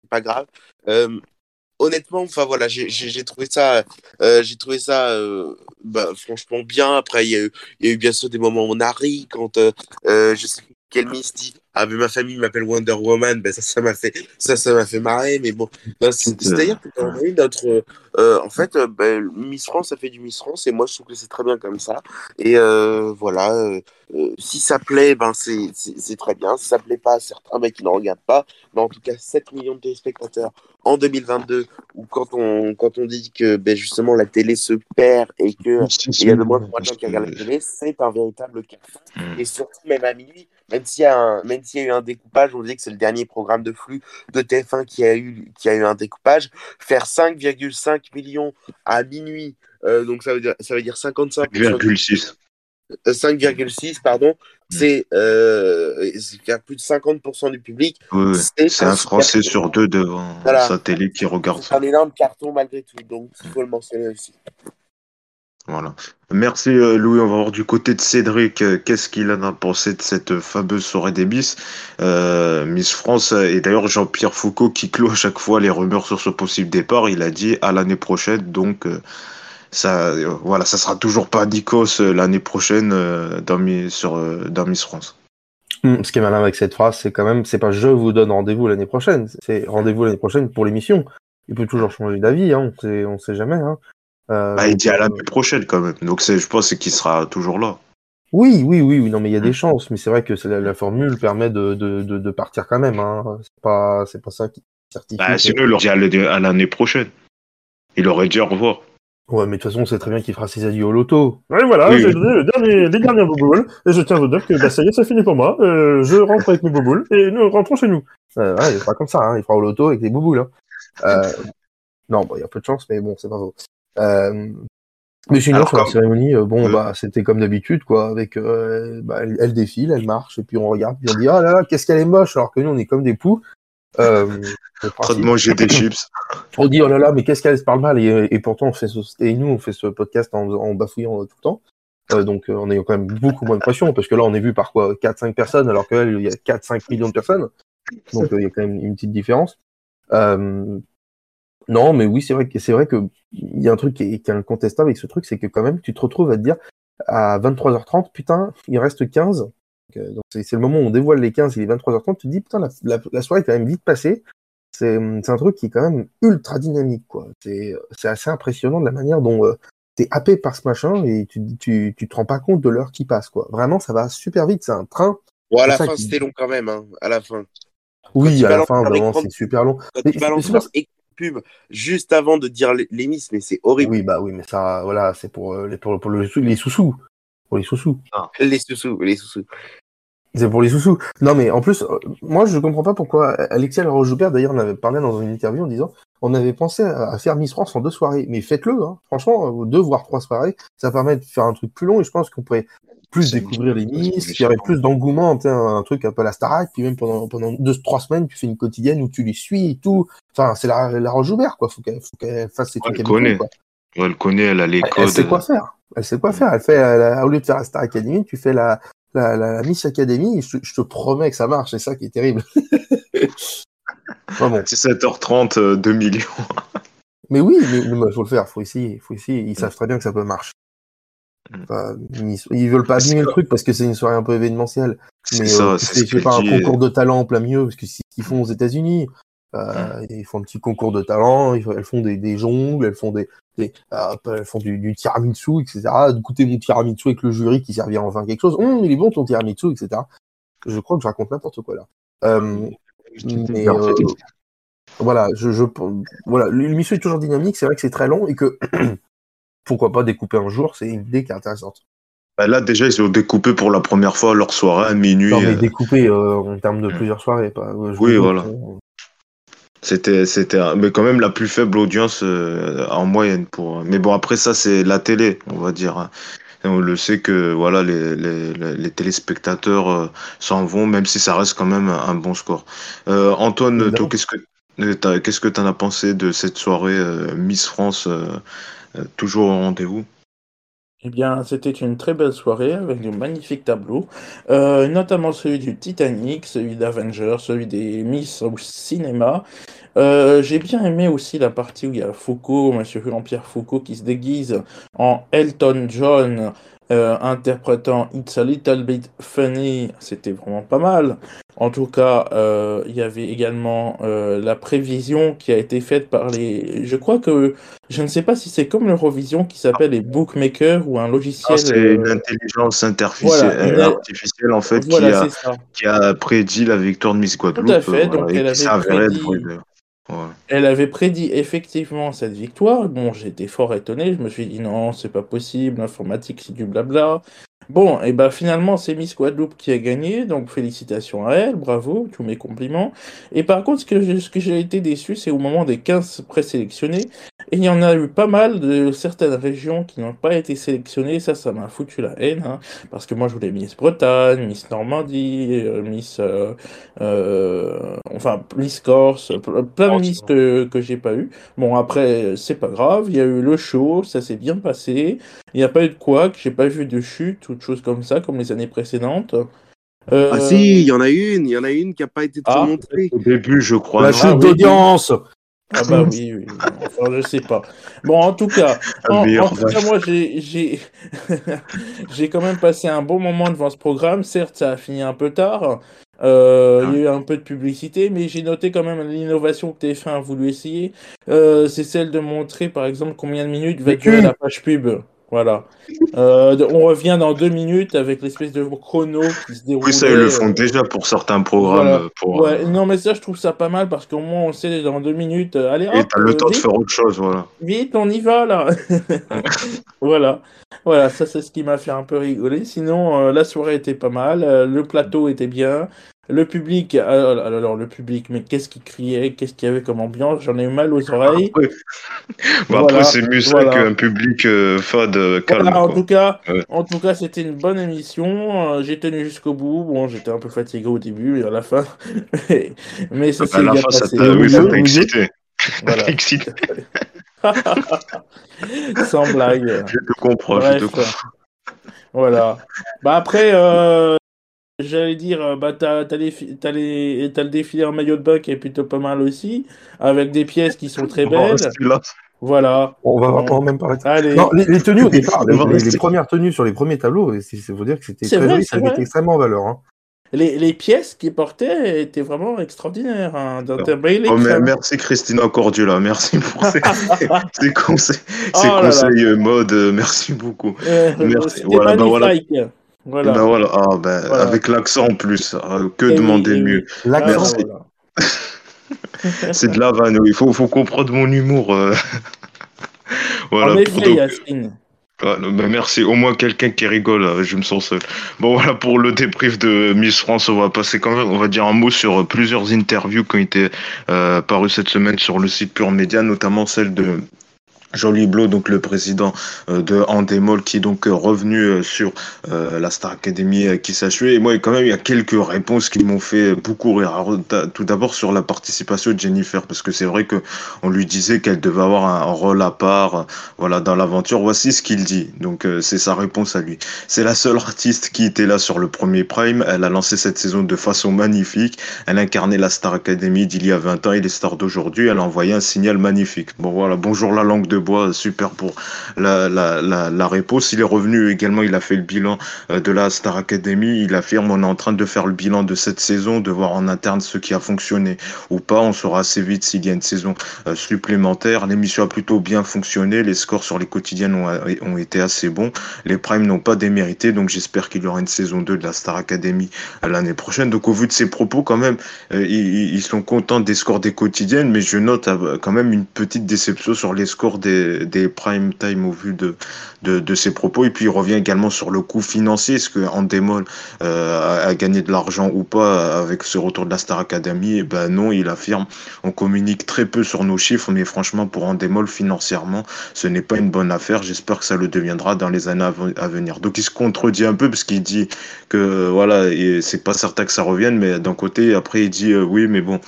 pas grave. Euh, honnêtement, enfin voilà, j'ai trouvé ça, euh, j'ai trouvé ça, euh, bah, franchement bien. Après, il y, y a eu bien sûr des moments où on a ri quand je sais quel Miss ah mais ma famille m'appelle Wonder Woman. Ben ça ça m'a fait ça ça m'a fait marrer mais bon. Ben, c'est à dire que notre euh, en fait euh, ben, Miss France ça fait du Miss France et moi je trouve que c'est très bien comme ça. Et euh, voilà euh, si ça plaît ben c'est très bien. Si ça plaît pas à certains ben qui ne regardent pas. Mais en tout cas 7 millions de téléspectateurs en 2022 ou quand on quand on dit que ben justement la télé se perd et que [LAUGHS] il y a de moins en moins de gens qui regardent la télé c'est un véritable cas. Mm. et surtout même à minuit même s'il y a un même s'il y a eu un découpage, on dit que c'est le dernier programme de flux de TF1 qui a eu, qui a eu un découpage. Faire 5,5 millions à minuit, euh, donc ça veut dire, ça veut dire 55. 5,6. 5,6, euh, pardon, hmm. c'est euh, faire plus de 50% du public. c'est un Français sur deux devant sa télé qui regarde ça. C'est un énorme carton malgré tout, donc il faut le mentionner aussi. Voilà. Merci euh, Louis. On va voir du côté de Cédric. Euh, qu'est-ce qu'il en a pensé de cette fameuse soirée des Miss euh, Miss France et d'ailleurs Jean-Pierre Foucault qui clôt à chaque fois les rumeurs sur ce possible départ. Il a dit à l'année prochaine. Donc ça, voilà, ça sera toujours pas Nikos l'année prochaine dans, sur, dans Miss France. Hmm, ce qui est malin avec cette phrase, c'est quand même, c'est pas je vous donne rendez-vous l'année prochaine, c'est rendez-vous l'année prochaine pour l'émission. Il peut toujours changer d'avis, hein, on sait, sait jamais. Hein. Euh, bah, il dit à l'année prochaine quand même. Donc je pense qu'il sera toujours là. Oui, oui, oui, oui, non, mais il y a des mm. chances. Mais c'est vrai que la, la, formule permet de, de, de, partir quand même. Hein. C'est pas, c'est pas ça qui certifie. Bah, sinon, il aurait dit à l'année prochaine. Il aurait dit au revoir. Ouais, mais de toute façon, on sait très bien qu'il fera ses adieux au loto. Ouais, voilà, j'ai donné le dernier, les dernières bouboules, et je tiens à vous dire que bah, ça y est, c'est fini pour moi. Euh, je rentre avec mes bouboules, et nous rentrons chez nous. Euh, ouais, il fera comme ça, hein, il fera au loto avec des bouboules. Hein. Euh, non, bon, il y a peu de chance, mais bon, c'est pas faux. Euh, mais sinon, sur la cérémonie, euh, bon, bah, c'était comme d'habitude, quoi. Avec, euh, bah, elle, défile, elle marche, et puis on regarde, puis on dit, ah là là, qu'est-ce qu'elle est moche, alors que nous, on est comme des poux. Euh, [LAUGHS] de manger des [LAUGHS] chips. On dit, oh là là, mais qu'est-ce qu'elle se parle mal, et, pourtant, on fait ce, et nous, on fait ce podcast en, en bafouillant tout le temps. Euh, donc, en ayant quand même beaucoup moins de pression, parce que là, on est vu par quoi 4-5 personnes, alors qu'elle, il y a 4-5 millions de personnes. Donc, il y a quand même une petite différence. Euh, non, mais oui, c'est vrai que c'est vrai que il y a un truc qui est, qui est, incontestable avec ce truc, c'est que quand même, tu te retrouves à te dire à 23h30, putain, il reste 15. Euh, donc c'est le moment où on dévoile les 15, il est 23h30, tu te dis, putain, la, la, soirée est quand même vite passée. C'est un truc qui est quand même ultra dynamique, quoi. C'est assez impressionnant de la manière dont euh, t'es happé par ce machin et tu, tu, tu te rends pas compte de l'heure qui passe, quoi. Vraiment, ça va super vite, c'est un train. Bon, à la fin, c'était long quand même, hein, à la fin. Oui, à la fin, vraiment, c'est super long. Quand tu balances pub juste avant de dire les miss, mais c'est horrible. Oui, bah oui, mais ça, voilà, c'est pour, euh, les, pour, pour le, les sous-sous. Pour les sous-sous. Ah. Les sous-sous, les sous-sous. C'est pour les sous-sous. Non, mais en plus, euh, moi, je comprends pas pourquoi Alexia Laroche-Joubert, d'ailleurs, on avait parlé dans une interview en disant, on avait pensé à faire Miss France en deux soirées. Mais faites-le, hein. franchement, deux voire trois soirées, ça permet de faire un truc plus long et je pense qu'on pourrait plus découvrir les Miss, qu'il y aurait plus d'engouement, un, un truc un peu à la Starac, puis même pendant, pendant deux, trois semaines, tu fais une quotidienne où tu les suis et tout. Enfin, c'est la, la Roche Joubert, quoi. Faut qu'elle, faut qu'elle fasse ses trucs. Elle connaît. Elle connaît, elle a les codes. Elle sait quoi faire. Elle sait quoi faire. Elle fait, au lieu de faire la Star Academy, tu fais la, la, la, Miss Academy, je, je, te promets que ça marche, c'est ça qui est terrible. [LAUGHS] bon. 17h30, 2 millions. mais oui, mais il faut le faire, faut essayer, faut essayer. Ils savent très bien que ça peut marcher. Mm. ils, veulent pas abîmer le truc parce que c'est une soirée un peu événementielle. Mais ça, euh, c'est pas un concours de talent en plein milieu, parce que c'est ce qu'ils font aux États-Unis. Euh, mm. Ils font un petit concours de talent, elles font des, des jongles, elles font des, des euh, elles font du, du, tiramisu, etc. Goûter mon tiramisu avec le jury qui servira enfin quelque chose. Hum, il est bon ton tiramisu, etc. Je crois que je raconte n'importe quoi là. Euh, mais, euh, voilà, je, je voilà, l'émission est toujours dynamique. C'est vrai que c'est très long et que [CLEARS THROAT] pourquoi pas découper un jour, c'est une idée qui est intéressante. Bah là, déjà, ils ont découpé pour la première fois leur soirée à minuit. Non, mais euh. découpé euh, en termes de mm. plusieurs soirées. Pas, oui, voilà. C'était, c'était, mais quand même la plus faible audience euh, en moyenne pour. Mais bon, après ça, c'est la télé, on va dire. Hein. on le sait que voilà, les, les, les téléspectateurs s'en vont, même si ça reste quand même un, bon score. Antoine, toi, qu'est-ce que qu'est-ce que tu en as pensé de cette soirée Miss France euh, toujours au rendez-vous. Eh bien, c'était une très belle soirée avec de magnifiques tableaux, euh, notamment celui du Titanic, celui d'Avengers, celui des Miss au cinéma. Euh, j'ai bien aimé aussi la partie où il y a Foucault, Monsieur Jean-Pierre Foucault, qui se déguise en Elton John, euh, interprétant It's a Little Bit Funny. C'était vraiment pas mal. En tout cas, euh, il y avait également euh, la prévision qui a été faite par les. Je crois que je ne sais pas si c'est comme l'Eurovision qui s'appelle les bookmakers ou un logiciel. C'est une intelligence artificielle, en fait qui, a, qui, a, prédit la victoire de Miss Guadeloupe. Tout à fait. Donc elle avait prédit. Elle avait prédit effectivement cette victoire. Bon, j'étais fort étonné. Je me suis dit non, c'est pas possible. L'informatique, c'est du blabla. Bon, et ben finalement, c'est Miss Guadeloupe qui a gagné, donc félicitations à elle, bravo, tous mes compliments. Et par contre, ce que, ce que j'ai été déçu, c'est au moment des 15 présélectionnés, et il y en a eu pas mal de certaines régions qui n'ont pas été sélectionnées, ça, ça m'a foutu la haine, hein, parce que moi je voulais Miss Bretagne, Miss Normandie, euh, Miss... Euh, euh, enfin, Miss Corse, plein de Miss que, que j'ai pas eu. Bon, après, c'est pas grave, il y a eu le show, ça s'est bien passé, il n'y a pas eu de quoi, que j'ai pas vu de chute ou de choses comme ça, comme les années précédentes. Euh... Ah si, il y en a une, il y en a une qui n'a pas été ah, montrée. Au début, je crois. La chute d'audience ah bah [LAUGHS] oui, oui. Enfin, je sais pas. Bon, en tout cas, en, tout cas moi, j'ai [LAUGHS] j'ai quand même passé un bon moment devant ce programme. Certes, ça a fini un peu tard. Euh, il y a eu un peu de publicité, mais j'ai noté quand même l'innovation que TF1 a voulu essayer. Euh, c'est celle de montrer, par exemple, combien de minutes va durer la page pub. Voilà. Euh, on revient dans deux minutes avec l'espèce de chrono qui se déroule. Oui, ça, ils le font déjà pour certains programmes. Pour, ouais, non, mais ça, je trouve ça pas mal parce qu'au moins, on sait dans deux minutes. allez, Et t'as le temps de faire autre chose, voilà. Vite, on y va, là. [LAUGHS] [LAUGHS] voilà. Voilà, ça, c'est ce qui m'a fait un peu rigoler. Sinon, la soirée était pas mal. le plateau était bien. Le public, alors, alors, le public, mais qu'est-ce qu'il criait, qu'est-ce qu'il y avait comme ambiance, j'en ai eu mal aux oreilles. bon, après, c'est mieux ça qu'un public euh, fade euh, calme. en, tout cas, en tout cas, c'était une bonne émission. Euh, j'ai tenu jusqu'au bout. Bon, j'étais un peu fatigué au début et à la fin. [LAUGHS] mais ça s'est bien passé. Ça oui, ça t'a excité. [LAUGHS] Voilà. [LAUGHS] excité. Sans blague. Je te comprends, je te comprends. Voilà. Bah après, euh, J'allais dire, euh, bah, t'as, t'as, les, t'as, les, t'as le défilé en maillot de bain qui est plutôt pas mal aussi, avec des pièces qui sont très belles. Voilà. On va vraiment même parler de Non, les, tenues au [LAUGHS] départ, les, premières tenues sur les premiers tableaux, il faut dire que c'était très joli, ça mettait extrêmement en valeur. Hein. Les, les, pièces qu'ils portaient étaient vraiment extraordinaires. Hein, oh, merci Christina Cordula, merci pour ces, [LAUGHS] ces conseils, oh ces conseils euh, mode, euh, merci beaucoup. merci. Voilà, bah, voilà. Voilà. Ben voilà. Ah, ben, Avec l'accent en plus. Ah, que demander mieux Merci. [LAUGHS] C'est de la vanne, il faut, faut comprendre mon humour. Euh. [LAUGHS] voilà. ben merci, au moins quelqu'un qui rigole, je me sens seul. Bon voilà pour le débrief de Miss France, on va passer quand même, on va dire un mot sur plusieurs interviews qui ont été euh, parues cette semaine sur le site Pure Média, notamment celle de Jean-Louis Blot, donc le président euh, de Andemol, qui est donc euh, revenu euh, sur la Star Academy qui s'achevait. Et moi, quand même, il y a quelques réponses qui m'ont fait beaucoup rire. tout d'abord sur la participation de Jennifer, parce que c'est vrai que on lui disait qu'elle devait avoir un rôle à part, voilà, dans l'aventure. Voici ce qu'il dit. Donc, c'est sa réponse à lui. C'est la seule artiste qui était là sur le premier Prime. Elle a lancé cette saison de façon magnifique. Elle incarnait la Star Academy d'il y a 20 ans et les stars d'aujourd'hui. Elle a envoyé un signal magnifique. Bon, voilà. Bonjour la langue de bois, super pour la, la, la, la réponse. Il est revenu également, il a fait le bilan euh, de la Star Academy. Il affirme on est en train de faire le bilan de cette saison, de voir en interne ce qui a fonctionné ou pas. On saura assez vite s'il y a une saison euh, supplémentaire. L'émission a plutôt bien fonctionné. Les scores sur les quotidiennes ont, ont été assez bons. Les primes n'ont pas démérité, donc j'espère qu'il y aura une saison 2 de la Star Academy euh, l'année prochaine. Donc au vu de ses propos, quand même, ils, ils sont contents des scores des quotidiennes, mais je note quand même une petite déception sur les scores des des, prime time au vu de, ses propos. Et puis il revient également sur le coût financier. Est-ce que Endemol euh, a, gagné de l'argent ou pas avec ce retour de la Star Academy? Et eh ben non, il affirme. On communique très peu sur nos chiffres, mais franchement pour Endemol financièrement, ce n'est pas une bonne affaire. J'espère que ça le deviendra dans les années à venir. Donc il se contredit un peu parce qu'il dit que voilà, c'est pas certain que ça revienne, mais d'un côté après il dit euh, oui, mais bon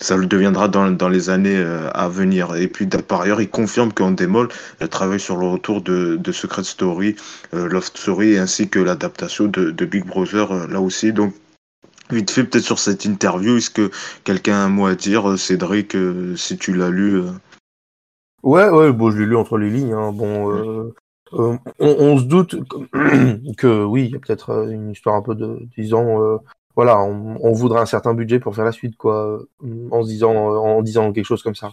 ça le deviendra dans, dans les années euh, à venir. Et puis par ailleurs, il confirme qu'en démol travaille sur le retour de, de Secret Story, euh, Love Story, ainsi que l'adaptation de, de, Big Brother euh, là aussi. Donc Vite fait, peut-être sur cette interview, est-ce que quelqu'un a un mot à dire, Cédric, si tu l'as lu Ouais, ouais, bon, je l'ai lu entre les lignes. Hein. Bon, on, on, se doute [CLEARS THROAT] que oui, il y a peut-être une histoire un peu de, disons, voilà, on, on, voudrait un certain budget pour faire la suite, quoi, en se disant, en disant quelque chose comme ça.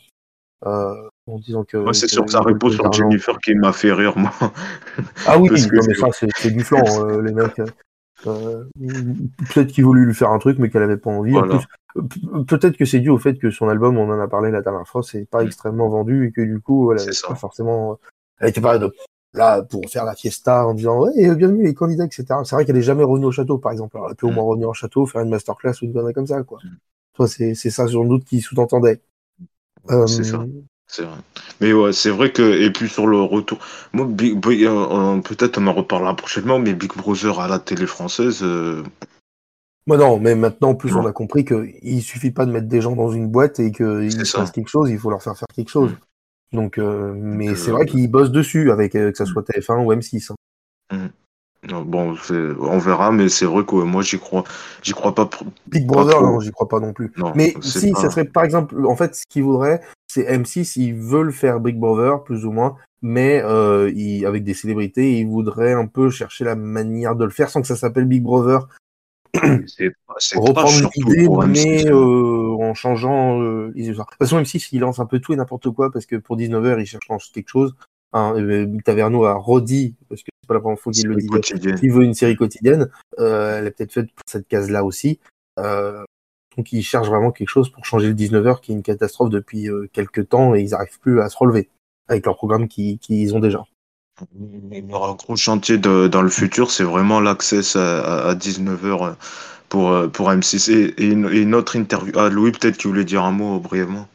Euh, en disant que. C'est sûr que ça repose sur Jennifer qui m'a fait rire, moi. Ah oui, [LAUGHS] non, mais ça, c'est du flanc, [LAUGHS] euh, les mecs. Euh, peut-être qu'il voulait lui faire un truc, mais qu'elle avait pas envie. Peut-être que c'est dû au fait que son album, on en a parlé la dernière fois, c'est pas mm. extrêmement vendu et que du coup, elle avait pas forcément. Elle était pas là pour faire la fiesta en disant ouais bienvenue les candidats etc c'est vrai qu'elle est jamais revenue au château par exemple. Elle aurait pu au mm. moins revenir au château faire une masterclass ou une connerie comme ça quoi. Toi c'est c'est ça sans doute qui sous-entendait. C'est ça. Euh, c'est vrai. Mais ouais c'est vrai que et puis sur le retour moi euh, peut-être on en reparlera prochainement mais Big Brother à la télé française euh... Moi non, mais maintenant, plus on a compris qu'il suffit pas de mettre des gens dans une boîte et qu'ils fassent quelque chose, il faut leur faire faire quelque chose. Mm. Donc, euh, mais c'est vrai qu'ils bossent dessus, avec euh, que ça soit TF1 ou M6. Hein. Mm. Bon, on verra, mais c'est vrai que moi j'y crois, j'y crois pas. Big Brother, non, j'y crois pas non plus. mais si, ça serait par exemple, en fait, ce qu'ils voudraient, c'est M6, ils veulent faire Big Brother, plus ou moins, mais euh, avec des célébrités, ils voudraient un peu chercher la manière de le faire sans que ça s'appelle Big Brother. reprendre l'idée, mais euh, en changeant euh, les De toute façon, même si il lance un peu tout et n'importe quoi, parce que pour 19h, il cherche quelque chose. Hein, Taverneau a redit, parce que c'est pas la première fois qu'il le dit, il veut une série quotidienne. Euh, elle est peut-être faite pour cette case-là aussi. Euh, donc il cherche vraiment quelque chose pour changer le 19h, qui est une catastrophe depuis euh, quelques temps, et ils n'arrivent plus à se relever avec leur programme qu'ils ont déjà. Leur gros chantier de, dans le futur, c'est vraiment l'accès à, à 19h pour, euh, pour M6. Et, une, autre interview. Ah, Louis, peut-être qu'il voulait dire un mot brièvement.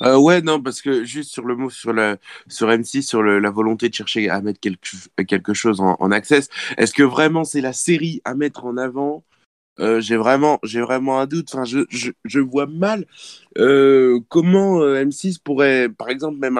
Euh, ouais, non, parce que juste sur le mot sur, le, sur M6, sur la volonté de chercher à mettre quelque, quelque chose en, en access, est-ce que vraiment c'est la série à mettre en avant? Euh, j'ai vraiment, j'ai vraiment un doute. Enfin, je, je, je vois mal euh, comment euh, M6 pourrait, par exemple, même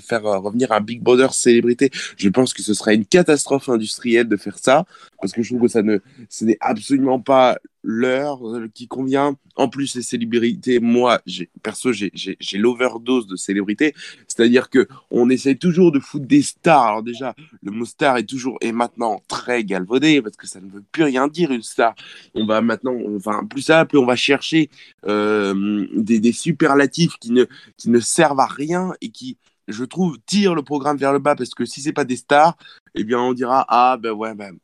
faire revenir un Big Brother célébrité? Je pense que ce serait une catastrophe industrielle de faire ça, parce que je trouve que ça ne, ce n'est absolument pas l'heure qui convient. En plus, les célébrités, moi, perso, j'ai l'overdose de célébrités. C'est-à-dire que on essaie toujours de foutre des stars. Alors déjà, le mot star est toujours et maintenant très galvaudé parce que ça ne veut plus rien dire une star. On va maintenant, enfin, plus ça, plus on va chercher euh, des, des, superlatifs qui ne, qui ne servent à rien et qui, je trouve, tirent le programme vers le bas parce que si c'est pas des stars, eh bien, on dira ah ben ouais ben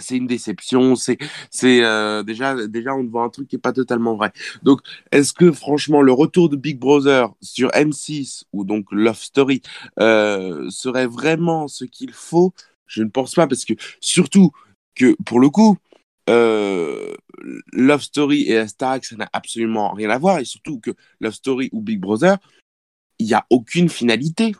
c'est une déception. C'est, c'est euh, déjà, déjà, on voit un truc qui est pas totalement vrai. Donc, est-ce que franchement, le retour de Big Brother sur M6 ou donc Love Story euh, serait vraiment ce qu'il faut? Je ne pense pas parce que surtout que pour le coup, euh, Love Story et Starac, ça n'a absolument rien à voir. Et surtout que Love Story ou Big Brother, il n'y a aucune finalité.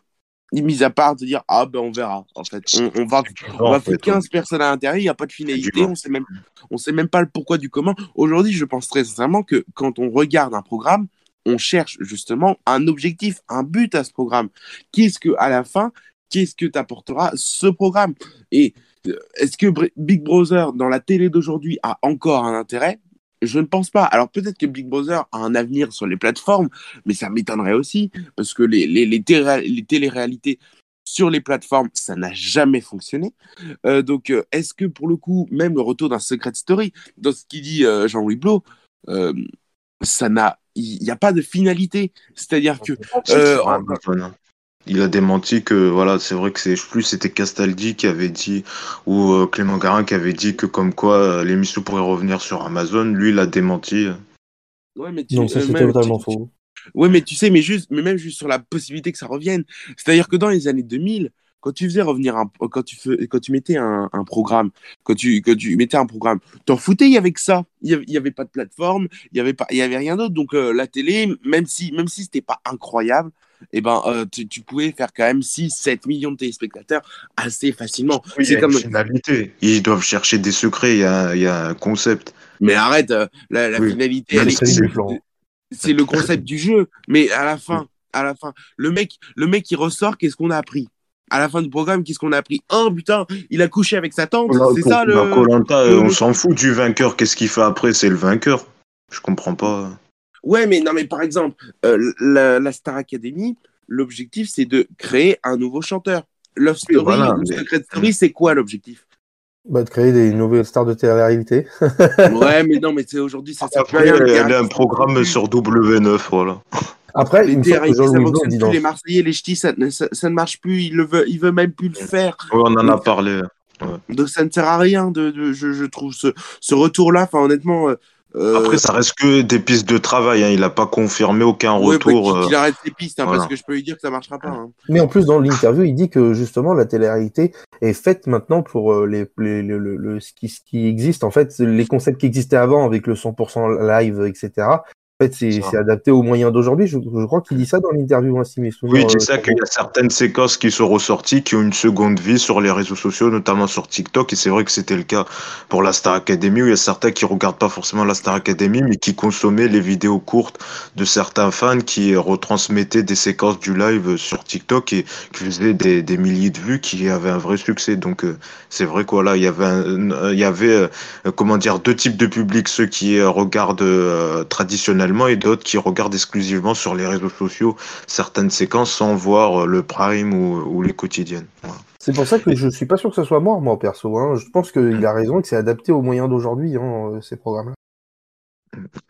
Mis à part de dire ah ben on verra. En fait on, va on va faire 15 personnes à l'intérieur il n'y a pas de finalité on sait même on sait même pas le pourquoi du comment. Aujourd'hui je pense très sincèrement que quand on regarde un programme on cherche justement un objectif un but à ce programme. Qu'est-ce que à la fin qu'est-ce que t'apportera ce programme? Et est-ce que Big Brother dans la télé d'aujourd'hui a encore un intérêt? Je ne pense pas. Alors peut-être que Big Brother a un avenir sur les plateformes, mais ça m'étonnerait aussi, parce que les, les, les, télé-réalités sur les plateformes, ça n'a jamais fonctionné. Euh, donc euh, est-ce que pour le coup, même le retour d'un Secret Story, dans ce qu'il dit euh, Jean-Louis Blo, ça n'a... Il n'y a pas de finalité. C'est-à-dire que... Il a démenti que voilà, c'est vrai que c'est plus c'était Castaldi qui avait dit ou euh, Clément Garin qui avait dit que comme quoi euh, l'émission pourrait revenir sur Amazon. Lui, il a démenti. Ouais, mais tu, non, ça euh, c'était totalement faux. Ouais, mais tu sais, mais juste, mais même juste sur la possibilité que ça revienne. C'est-à-dire que dans les années 2000, quand tu faisais revenir un, quand tu fais, quand tu mettais un, un, programme, quand tu, quand tu mettais un programme, t'en foutais avec ça. Il y, avait, pas de plateforme, il y avait pas, il y avait rien d'autre. Donc la télé, même si, même si c'était pas incroyable, eh ben, euh, tu, pouvais faire quand même 6, 7 millions de téléspectateurs assez facilement. c'est comme finalité. Ils doivent chercher des secrets, il y a, y a un concept. Mais arrête, euh, la, finalité, c'est le concept du jeu. Mais à la fin, à la fin, le mec, le mec qui ressort, qu'est-ce qu'on a appris? À la fin du programme, qu'est-ce qu'on a appris? Oh putain, il a couché avec sa tante. c'est ça le. on s'en fout du vainqueur. Qu'est-ce qu'il fait après? C'est le vainqueur. Je comprends pas. Ouais, mais non, mais par exemple, euh, la, Star Academy, l'objectif c'est de créer un nouveau chanteur. Love Story, Secret Story, c'est quoi l'objectif? Bah, de créer des nouvelles stars de télé-réalité. [LAUGHS] ouais, mais non, mais c'est aujourd'hui, ça Après, il y a un programme sur W9, voilà. Après, les plus, les Marseillais, les ch'tis, ça, ça, ne marche plus. Il ne veut, il veut même plus le faire. on en a parlé. Donc ça ne sert à rien de, de je, je, trouve ce, ce retour-là. Enfin, honnêtement, euh, euh, Après, ça reste que des pistes de travail. Hein. Il n'a pas confirmé aucun retour. Bah, qu'il arrête ses pistes, hein, parce que je peux lui dire que ça marchera pas. Hein. Mais en plus, dans l'interview, il dit que justement la télé-réalité est faite maintenant pour euh, les, les le, le, ce, qui, ce qui existe. En fait, les concepts qui existaient avant avec le 100% live, etc. En fait, c'est adapté aux moyens d'aujourd'hui. Je, crois qu'il dit ça dans l'interview, ainsi, mais Oui, il dit euh, ça qu'il y a certaines séquences qui sont ressorties, qui ont une seconde vie sur les réseaux sociaux, notamment sur TikTok. Et c'est vrai que c'était le cas pour la Star Academy, où il y a certains qui regardent pas forcément la Star Academy, mais qui consommaient les vidéos courtes de certains fans qui retransmettaient des séquences du live sur TikTok et qui faisaient des, des milliers de vues, qui avaient un vrai succès. Donc, euh, c'est vrai quoi, là, il y avait, il y avait euh, comment dire, deux types de publics, ceux qui regardent traditionnellement et d'autres qui regardent exclusivement sur les réseaux sociaux certaines séquences sans voir euh, le prime ou, les quotidiennes. C'est pour ça que je suis pas sûr que ce soit mort, moi, perso. Hein. Je pense qu'il a raison et que c'est adapté aux moyens d'aujourd'hui, hein, euh, ces programmes-là.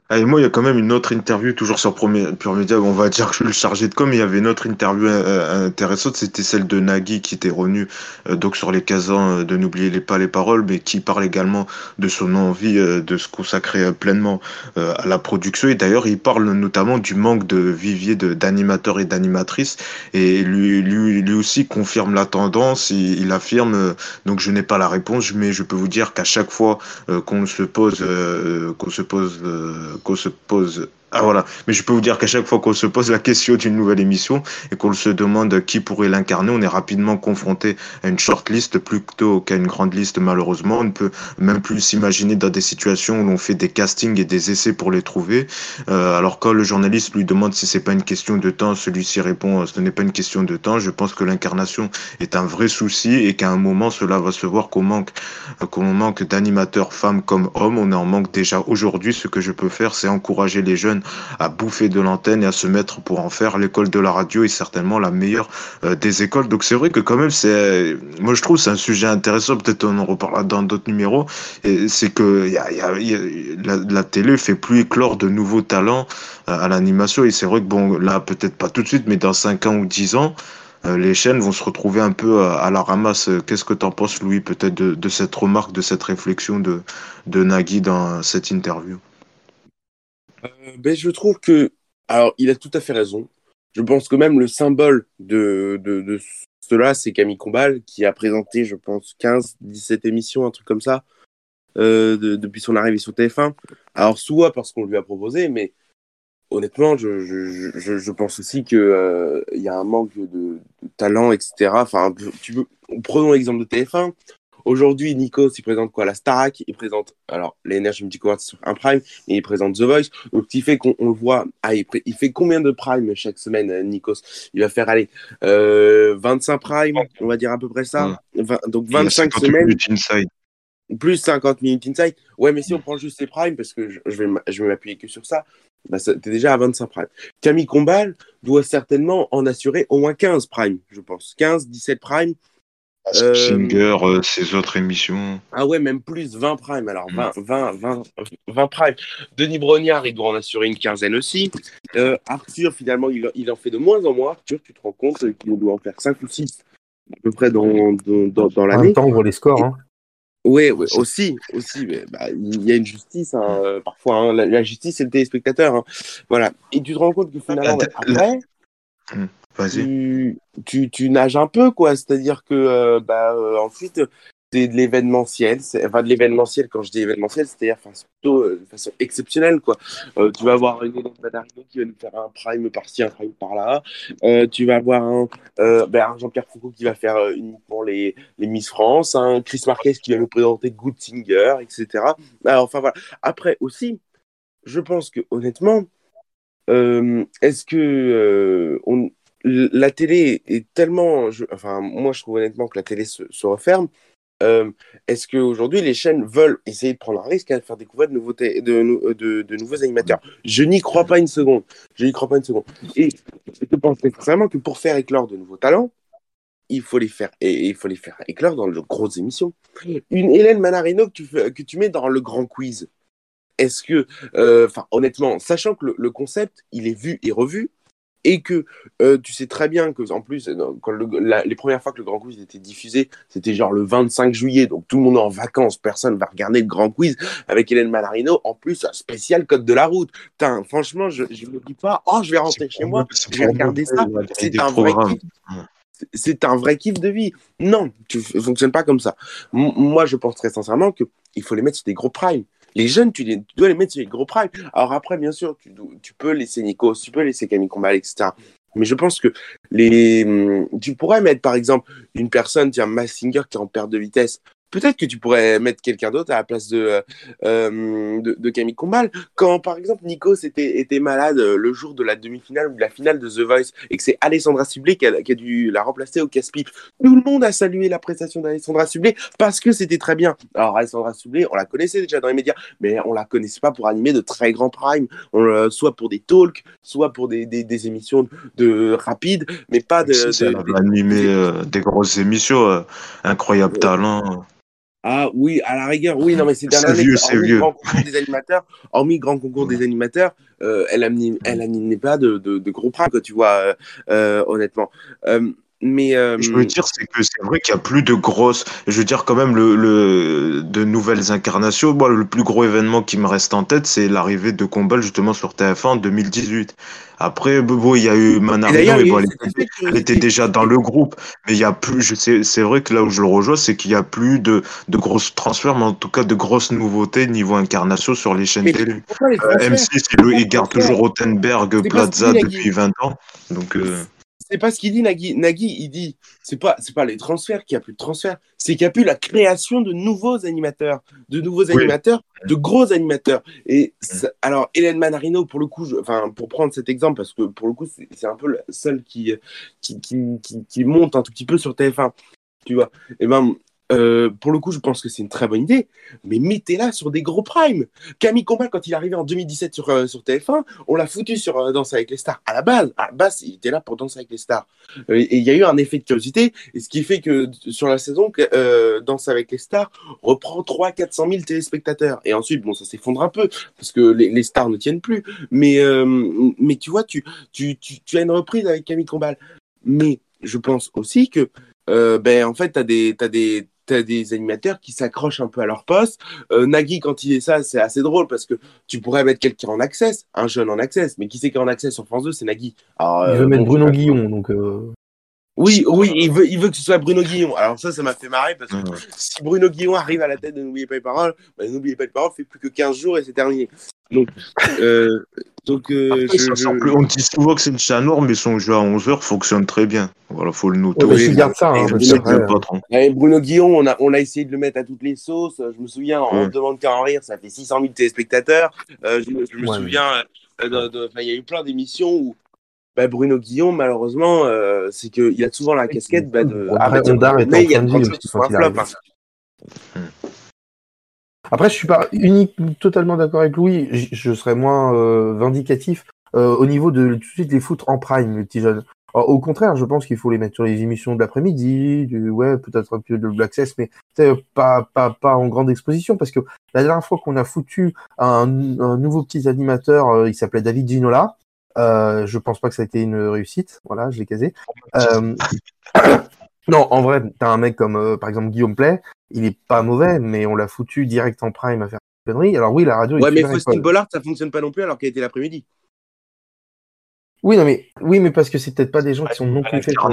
Ah, et moi, il y a quand même une autre interview, toujours sur Pure Media, on va dire que je suis le chargé de com, il y avait une autre interview euh, euh, intéressante, c'était celle de Nagui qui était revenu euh, donc sur les casans de N'oubliez pas les paroles, mais qui parle également de son envie de se consacrer pleinement à la production. Et d'ailleurs, il parle notamment du manque de vivier d'animateurs et d'animatrices. Et lui, lui, lui aussi confirme la tendance, il, il affirme, donc je n'ai pas la réponse, mais je peux vous dire qu'à chaque fois qu'on se pose, qu'on se pose qu'on se pose ah voilà, mais je peux vous dire qu'à chaque fois qu'on se pose la question d'une nouvelle émission et qu'on se demande qui pourrait l'incarner, on est rapidement confronté à une shortlist plutôt qu'à une grande liste malheureusement. On ne peut même plus s'imaginer dans des situations où l'on fait des castings et des essais pour les trouver. Euh, alors quand le journaliste lui demande si c'est pas une question de temps, celui-ci répond ce n'est pas une question de temps. Je pense que l'incarnation est un vrai souci et qu'à un moment cela va se voir qu'on manque, qu'on manque d'animateurs femmes comme hommes. On en manque déjà aujourd'hui. Ce que je peux faire, c'est encourager les jeunes à bouffer de l'antenne et à se mettre pour en faire. L'école de la radio est certainement la meilleure euh, des écoles. Donc c'est vrai que quand même, c'est, moi je trouve c'est un sujet intéressant. Peut-être on en reparlera dans d'autres numéros. C'est que la, télé fait plus éclore de nouveaux talents euh, à l'animation. Et c'est vrai que bon, là peut-être pas tout de suite, mais dans 5 ans ou 10 ans euh, les chaînes vont se retrouver un peu à la ramasse. Qu'est-ce que tu en penses, Louis, peut-être de, cette remarque, de cette réflexion de, de Nagui dans cette interview? Ben, je trouve que, alors, il a tout à fait raison. Je pense que même le symbole de, de, cela, c'est Camille Combal, qui a présenté, je pense, 15, 17 émissions, un truc comme ça, euh, depuis son arrivée sur TF1. Alors, soit parce qu'on lui a proposé, mais honnêtement, je, je, je, pense aussi qu'il euh, y a un manque de, de talent, etc. Enfin, tu veux, prenons l'exemple de TF1. Aujourd'hui, Nico, il présente quoi? La Starac, il présente alors les Energy Awards sur un prime, et il présente The Voice. Donc, qui fait qu'on le voit. Ah, il, fait combien de prime chaque semaine, euh, Nikos? Il va faire aller euh, 25 prime, on va dire à peu près ça. donc 25 semaines. Plus 50 minutes inside. Ouais, mais si on prend juste les primes, parce que je, vais, je vais m'appuyer que sur ça, bah, t'es déjà à 25 prime. Camille Combal doit certainement en assurer au moins 15 prime, je pense. 15, 17 prime. Euh, Singer, euh, ses autres émissions. Ah ouais, même plus, 20 prime. Alors, 20, 20, 20, 20 prime. Denis Brognard, il doit en assurer une quinzaine aussi. Euh, Arthur, finalement, il, il, en fait de moins en moins. Arthur, tu te rends compte qu'il doit en faire 5 ou 6 à peu près dans, dans, dans, l'année. En temps, on voit les scores. Hein. Oui, ouais, aussi, aussi. Bah, il y a une justice, hein, parfois. Hein, la, justice, c'est le téléspectateur. Hein. Voilà. Et tu te rends compte que finalement, après, hum. Tu, tu, nages un peu, quoi. C'est-à-dire que, euh, bah, euh, ensuite, c'est de l'événementiel. Enfin, de l'événementiel, quand je dis événementiel, c'est-à-dire plutôt euh, de façon exceptionnelle, quoi. tu vas avoir une Manarino qui va nous faire un prime par-ci, un prime par-là. tu vas avoir ben, un Jean-Pierre Foucault qui va faire uniquement les, les Miss France, un Chris Marquez qui va nous présenter Good Singer, etc. Alors, enfin, voilà. Après, aussi, je pense que, honnêtement, est-ce que la télé est tellement. enfin, moi, je trouve honnêtement que la télé se, referme. Est-ce qu'aujourd'hui, les chaînes veulent essayer de prendre un risque à faire découvrir de, nouveaux de, nouveaux animateurs? Je n'y crois pas une seconde. Je n'y crois pas une seconde. Et je pense vraiment que pour faire éclore de nouveaux talents, il faut les faire et il faut les faire éclore dans de grosses émissions. Une Hélène Manarino que tu, mets dans le grand quiz. Est-ce que, euh, enfin, honnêtement, sachant que le, concept, il est vu et revu, et que euh, tu sais très bien que en plus euh, quand les premières fois que le Grand Quiz était diffusé, c'était genre le 25 juillet, donc tout le monde est en vacances, personne va regarder le Grand Quiz avec Hélène Manarino. En plus, spécial code de la route. Franchement, je ne me dis pas, oh, je vais rentrer chez moi, je vais regarder ça. C'est un vrai. C'est un vrai kiff de vie. Non, tu ne fonctionnes pas comme ça. moi, je pense très sincèrement qu'il faut les mettre sur des gros primes. Les jeunes, tu, dois les mettre sur les gros primes. Alors après, bien sûr, tu, peux laisser Nico, tu peux laisser Camille Combal, etc. Mais je pense que les, hum, tu pourrais mettre, par exemple, une personne, tiens, Massinger qui est en perte de vitesse peut-être que tu pourrais mettre quelqu'un d'autre à la place de, euh, euh, de, Camille Combal. Quand, par exemple, Nico était, était malade euh, le jour de la demi-finale ou de la finale de The Voice et que c'est Alessandra Sublet qui a, qui a, dû la remplacer au casse-pipe, tout le monde a salué la prestation d'Alessandra Sublet parce que c'était très bien. Alors, Alessandra Sublet, on la connaissait déjà dans les médias, mais on la connaissait pas pour animer de très grands primes, soit pour des talks, soit pour des, des, émissions de rapides, mais pas de. de, animer des grosses émissions, incroyable talent. Ah oui, à la rigueur, oui, non, mais c'est dernières années, hormis grand concours des animateurs, hormis grand concours des animateurs, euh, elle n'animait pas de, de, gros pras, tu vois, euh, euh, honnêtement. Mais Je veux dire, c'est que c'est vrai qu'il n'y a plus de grosses. Je veux dire, quand même, le, le... de nouvelles incarnations. Moi, le plus gros événement qui me reste en tête, c'est l'arrivée de Combal justement sur TF1 en 2018. Après, bon, il y a eu Manarino, et bon, elle, était, déjà dans le groupe. Mais il y a plus. C'est vrai que là où je le rejoins, c'est qu'il n'y a plus de, de grosses transferts, mais en tout cas de grosses nouveautés niveau incarnation sur les chaînes télé. Euh, M6, il, il garde toujours Rothenberg, Plaza depuis 20 ans. Donc c'est pas ce qu'il dit, Nagui. Nagui, il dit, c'est pas, c'est pas les transferts qu'il n'y a plus de transferts, c'est qu'il n'y a plus la création de nouveaux animateurs, de nouveaux animateurs, de gros animateurs. Et alors, Hélène Manarino, pour le coup, enfin, pour prendre cet exemple, parce que pour le coup, c'est un peu la seule qui qui, qui, qui, monte un tout petit peu sur TF1, tu vois. Et ben, euh, pour le coup, je pense que c'est une très bonne idée, mais mettez-la sur des gros primes. Camille Combal, quand il est arrivé en 2017 sur, euh, sur TF1, on l'a foutu sur euh, Danse avec les stars. À la base, à la base, il était là pour Danse avec les stars. et il y a eu un effet de curiosité, et ce qui fait que sur la saison, Danse avec les stars reprend 3 400 000 téléspectateurs. Et ensuite, bon, ça s'effondre un peu, parce que les, stars ne tiennent plus. Mais, mais tu vois, tu, tu, tu, tu as une reprise avec Camille Combal. Mais je pense aussi que ben, en fait, tu as des, as des, t'as des animateurs qui s'accrochent un peu à leur poste. Euh, Nagui, quand il est ça, c'est assez drôle parce que tu pourrais mettre quelqu'un en access, un jeune en access, mais qui c'est qui est en access sur France 2 C'est Nagui. il veut euh, mettre Bruno Guillon, donc. Euh, oui, oui, il veut, il veut que ce soit Bruno Guillon. Alors ça, ça m'a fait marrer parce que si Bruno Guillon arrive à la tête de N'oubliez pas les paroles, bah, N'oubliez pas les paroles fait plus que 15 jours et c'est terminé. Donc, euh, donc euh, on dit souvent que c'est une chat mais son jeu à 11h fonctionne très bien. Voilà, faut le noter. Ouais, je ça. Hein, je Bruno Guillon, on a, on a essayé de le mettre à toutes les sauces. Je me souviens, en demande qu'à en rire, ça fait 600 000 téléspectateurs. Euh, je, me souviens, il y a eu plein d'émissions où bah, Bruno Guillon, malheureusement, euh, c'est qu'il a souvent la casquette bah, de. Après, mais il y a de flop. Hein. Après, je suis pas unique, totalement d'accord avec Louis. Je, serais moins euh, vindicatif euh, au niveau de tout de suite les foutre en prime, les petits jeunes. au contraire, je pense qu'il faut les mettre sur les émissions de l'après-midi, ouais, peut-être un peu de Black Access, mais pas, pas, pas en grande exposition, parce que la dernière fois qu'on a foutu un, un nouveau petit animateur, il s'appelait David Ginola, euh, je pense pas que ça a été une réussite. Voilà, je l'ai casé. Euh... [COUGHS] non, en vrai, t'as un mec comme euh, par exemple Guillaume Play, il est pas mauvais, mais on l'a foutu direct en prime à faire une connerie. Alors oui, la radio. Ouais, mais Faustine Bollard, ça fonctionne pas non plus alors qu'elle était l'après-midi. Oui, non, mais oui, mais parce que c'est peut-être pas des gens qui sont non plus faits pour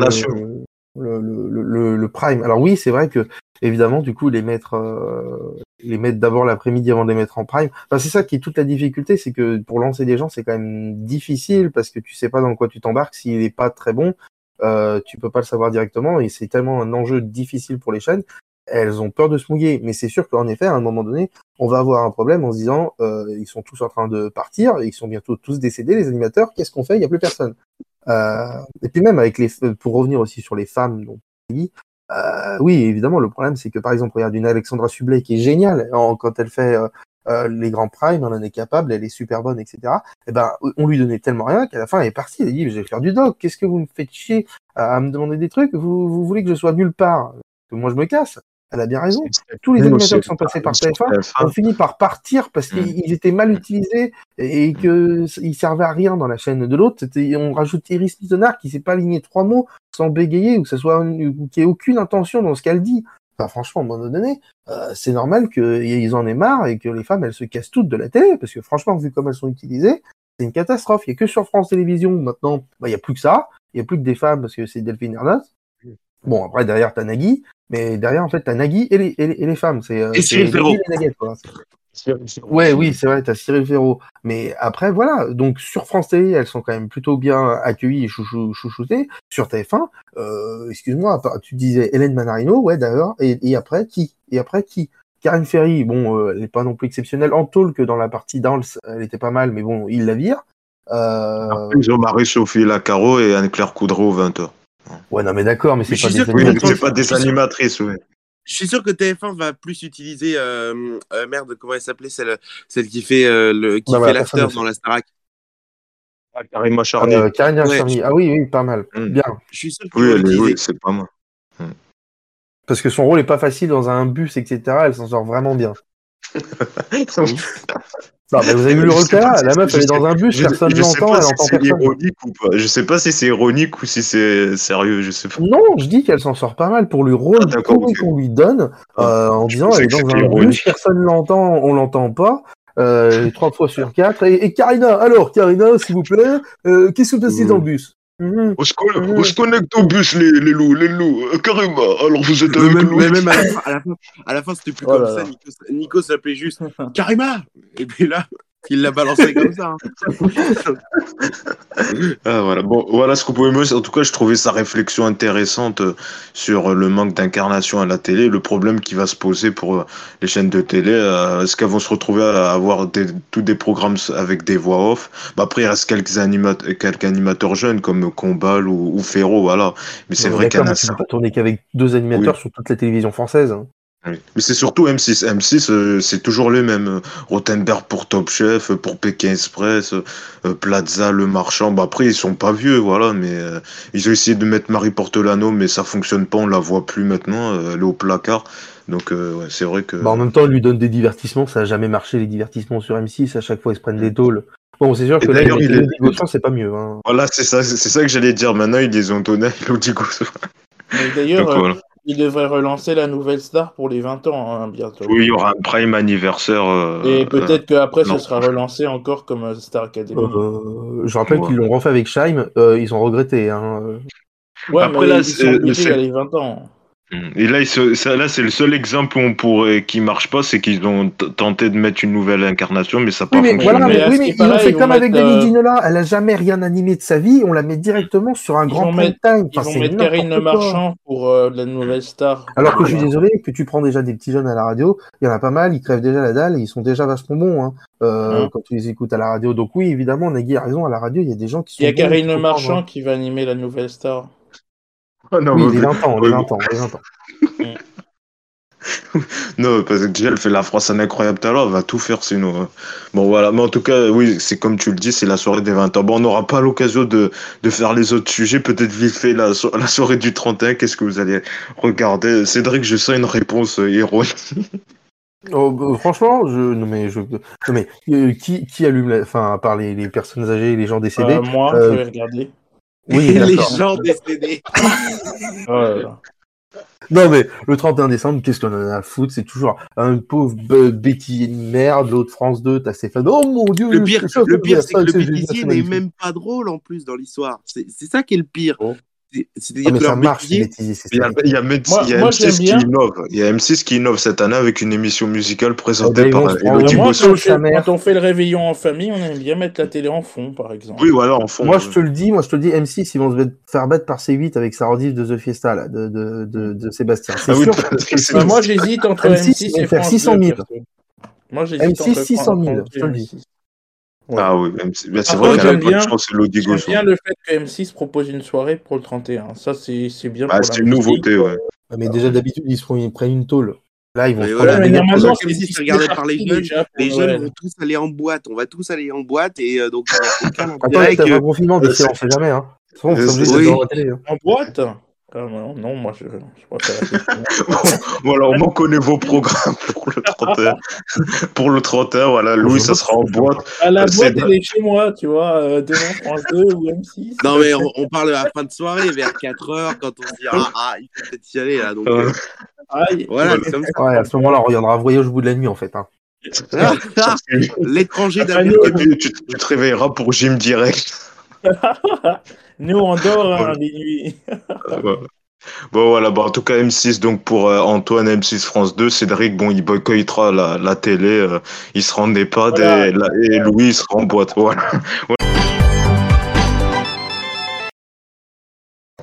le, le, le, prime. Alors oui, c'est vrai que évidemment, du coup, les mettre, euh, les mettre d'abord l'après-midi avant de les mettre en prime. Enfin, c'est ça qui est toute la difficulté, c'est que pour lancer des gens, c'est quand même difficile parce que tu sais pas dans quoi tu t'embarques. S'il est pas très bon, euh, tu peux pas le savoir directement et c'est tellement un enjeu difficile pour les chaînes. Elles ont peur de se mouiller, mais c'est sûr qu'en effet, à un moment donné, on va avoir un problème en se disant, euh, ils sont tous en train de partir, ils sont bientôt tous décédés, les animateurs. Qu'est-ce qu'on fait? Il y a plus personne. et puis même avec les, pour revenir aussi sur les femmes, donc, oui, évidemment, le problème, c'est que par exemple, regarde une Alexandra Sublet qui est géniale quand elle fait euh, les grands primes, elle en est capable, elle est super bonne, etc. Et eh ben, on lui donnait tellement rien qu'à la fin, elle est partie. Elle a dit, je vais faire du doc. Qu'est-ce que vous me faites chier à me demander des trucs? Vous, vous voulez que je sois nulle part? Que moi, je me casse. Elle a bien raison. Tous les animateurs qui sont passés par TF1 ont fini par partir parce mm. qu'ils étaient mal utilisés et qu'ils servaient à rien dans la chaîne de l'autre. On rajoute Iris Mittenard qui s'est pas aligné trois mots sans bégayer ou que ce soit qui ait aucune intention dans ce qu'elle dit. Enfin, franchement, à un moment donné, euh, c'est normal qu'ils en aient marre et que les femmes, elles se cassent toutes de la télé, parce que franchement, vu comme elles sont utilisées, c'est une catastrophe. Il n'y a que sur France Télévisions, maintenant, bah, il n'y a plus que ça. Il n'y a plus que des femmes, parce que c'est Delphine Hernas. Bon, après, derrière, t'as Nagui, mais derrière, en fait, t'as Nagui et les, et les, femmes. C'est, euh, et Cyril Ferro. Ouais, oui, c'est vrai, t'as Cyril Ferro. Mais après, voilà. Donc, sur France Télé, elles sont quand même plutôt bien accueillies et chouchoutées. Sur TF1, euh, excuse-moi, tu disais Hélène Manarino, ouais, d'ailleurs. Et, après, qui? Et après, qui? Karine Ferry, bon, euh, elle n'est pas non plus exceptionnelle. En que dans la partie Dance, elle était pas mal, mais bon, il la vire. Euh... Ils ont Marie-Sophie Lacaro et Anne-Claire Coudreau 20h. Ouais, non, mais d'accord, mais c'est pas, des pas des animatrices, oui. Je suis sûr que TF1 va plus utiliser euh, euh, merde comment elle s'appelait celle celle qui fait euh, le qui fait l'after dans la Starac. Ah. Euh, Karima Charny. Ah oui oui pas mal. Hmm. Bien. Je suis sûr oui, elle est, oui c'est pas mal. Hmm. Parce que son rôle est pas facile dans un bus etc. Elle s'en sort vraiment bien. [LAUGHS] vous avez vu le repas La meuf, elle est dans un bus, personne ne l'entend, elle entend personne. Ironique ou pas. Je sais pas si c'est ironique ou si c'est sérieux, je sais pas. Non, je dis qu'elle s'en sort pas mal pour le rôle ah, qu'on lui donne, euh, en disant elle est dans un bus, personne ne l'entend, on l'entend pas. Euh, trois fois sur quatre. Et, et Karina, alors Karina, s'il vous plaît, euh, qu'est-ce que tu fais dans le bus? Mmh. On, se connecte, au bus, les, les loups, les loups, euh, carrément. Alors vous êtes avec même, nous. Mais même à la fin, à la fin, c'était plus oh comme ça. Nico, Nico s'appelait juste [LAUGHS] Karima. Et puis là, il l'a balancé comme ça. Hein. [LAUGHS] ah, voilà. Bon, voilà ce qu'on pouvait me En tout cas, je trouvais sa réflexion intéressante euh, sur le manque d'incarnation à la télé, le problème qui va se poser pour euh, les chaînes de télé. Euh, est-ce qu'elles vont se retrouver à avoir des, tous des programmes avec des voix off? Bah, Après, il reste quelques, animateurs, quelques animateurs jeunes comme Combal ou, ou Ferro, voilà. Mais c'est vrai qu'il y en a ça. pas tourner qu'avec deux animateurs sur toute la télévision française. Hein. Mais c'est surtout M6. M6, euh, c'est toujours les mêmes. Rothenberg pour Top Chef, pour Pékin Express, euh, Plaza, Le Marchand. Bah après, ils sont pas vieux, voilà. Mais euh, ils ont essayé de mettre Marie Portelano, mais ça fonctionne pas. On la voit plus maintenant. elle est au placard. Donc ouais, c'est vrai que. Bah, en même temps, on lui donne des divertissements. Ça a jamais marché les divertissements sur M6. À chaque fois, ils se prennent des tôles. Bon, c'est sûr que là, il est... c'est pas mieux. Hein. Voilà, c'est ça, c'est ça que j'allais dire. Maintenant, ils les ont donnés, D'ailleurs, il devrait relancer la nouvelle star pour les 20 ans hein, bientôt. Oui, il y aura un prime anniversaire. Euh, et peut-être euh, qu'après, ce sera relancé encore comme euh, Star Academy. je rappelle qu'ils l'ont refait avec Scheim, ils ont regretté. Hein. Ouais, Après, mais là, c'est les 20 ans. Mm. Et là, là c'est le seul exemple où on pourrait, qui marche pas, c'est qu'ils ont tenté de mettre une nouvelle incarnation, mais ça n'a pas oui, fonctionné. Voilà, mais, oui, mais ils ont fait comme avec Dani Ginola, elle a jamais rien animé de sa vie, on la met directement sur un grand prime time. Ils vont mettre Karine Marchand pour euh, la nouvelle star. Alors que je suis désolé, que tu prends déjà des petits jeunes à la radio, il y en a pas mal, ils crèvent déjà la dalle, et ils sont déjà vachement bons hein, euh, hein. quand tu les écoutes à la radio. Donc oui, évidemment, Nagui a raison, à la radio, il y a des gens qui sont. Il y a Karine Marchand qui va animer la nouvelle star. Oh non, oui, les 20 ans, les 20 ans, les 20 ans. non, parce que déjà, elle fait la France un incroyable talent, elle va tout faire sinon. Hein. Bon, voilà, mais en tout cas, oui, c'est comme tu le dis, c'est la soirée des 20 ans. Bon, on n'aura pas l'occasion de, de, faire les autres sujets, peut-être vite fait la, la soirée du 31, qu'est-ce que vous allez regarder? Cédric, je sens une réponse euh, ironique. [LAUGHS] Oh, bah, franchement, je non mais je mais euh, qui qui allume la... enfin à part les, les personnes âgées, les gens décédés. Euh, moi, je vais regarder. Oui, les gens décédés. [LAUGHS] non, mais le 31 décembre, qu'est-ce qu'on en a à foutre? C'est toujours un pauvre bêtisier de merde, l'autre France 2, t'as Stéphane. Oh mon dieu Le pire, le pire c'est que le bêtisier n'est même pas drôle en plus dans l'histoire. C'est ça qui est le pire. Oh. C'est-à-dire ah, que ça marche, il, y a, il, y a, M6 qui innove. Il y a M6 qui innove cette année avec une émission musicale présentée oh, par Elodie Bosson. Quand on fait le réveillon en famille, on aime bien mettre la télé en fond, par exemple. Oui, voilà, en fond. Moi, je te le dis, moi, je te le dis, M6, ils vont se faire battre par C8 avec sa rediff de The Fiesta, là, de, de, de, de Sébastien. C'est ah sûr. Oui, moi, j'hésite entre M6, et faire 600 000. Moi, j'hésite M6, 600 000, je te le dis. Ah oui, c'est vrai qu'à bien, c'est Lodigo. J'aime bien le fait que M6 propose une soirée pour le 31. Ça, c'est bien. Ah, c'est une nouveauté, ouais. Mais déjà, d'habitude, ils, ils prennent une tôle. Là, ils vont mais voilà, mais c'est regardé par les jeunes. Les jeunes vont tous aller en boîte. On va tous aller en boîte et euh, donc. Attends, t'as un confinement, on sait jamais. Hein. on oui. En boîte? Ah, non, non, moi je, je préfère Voilà, on connaît vos programmes pour le 31. pour le 31, voilà, Louis, ça sera en boîte. À la boîte, elle est chez moi, tu vois, euh, demain France 2 ou M6. Non, mais on, on, parle à la fin de soirée, vers 4h, quand on se dit, ah, ah il faut peut-être y aller, là. Donc, euh, Aïe. Voilà, c'est comme ça. Ouais, à ce moment-là, on regardera Voyage au bout de la nuit, en fait. Hein. [LAUGHS] L'étranger d'avenir. Tu, tu, te réveilleras pour Gym Direct. [LAUGHS] Nous, on dort hein, les nuits. [LAUGHS] Bon voilà, bon, en tout cas M6 donc pour euh, Antoine M6 France 2, Cédric bon il boycottera la, la télé, euh, il se rendait pas voilà. et, et, Louis il sera en boîte. [LAUGHS] Voilà.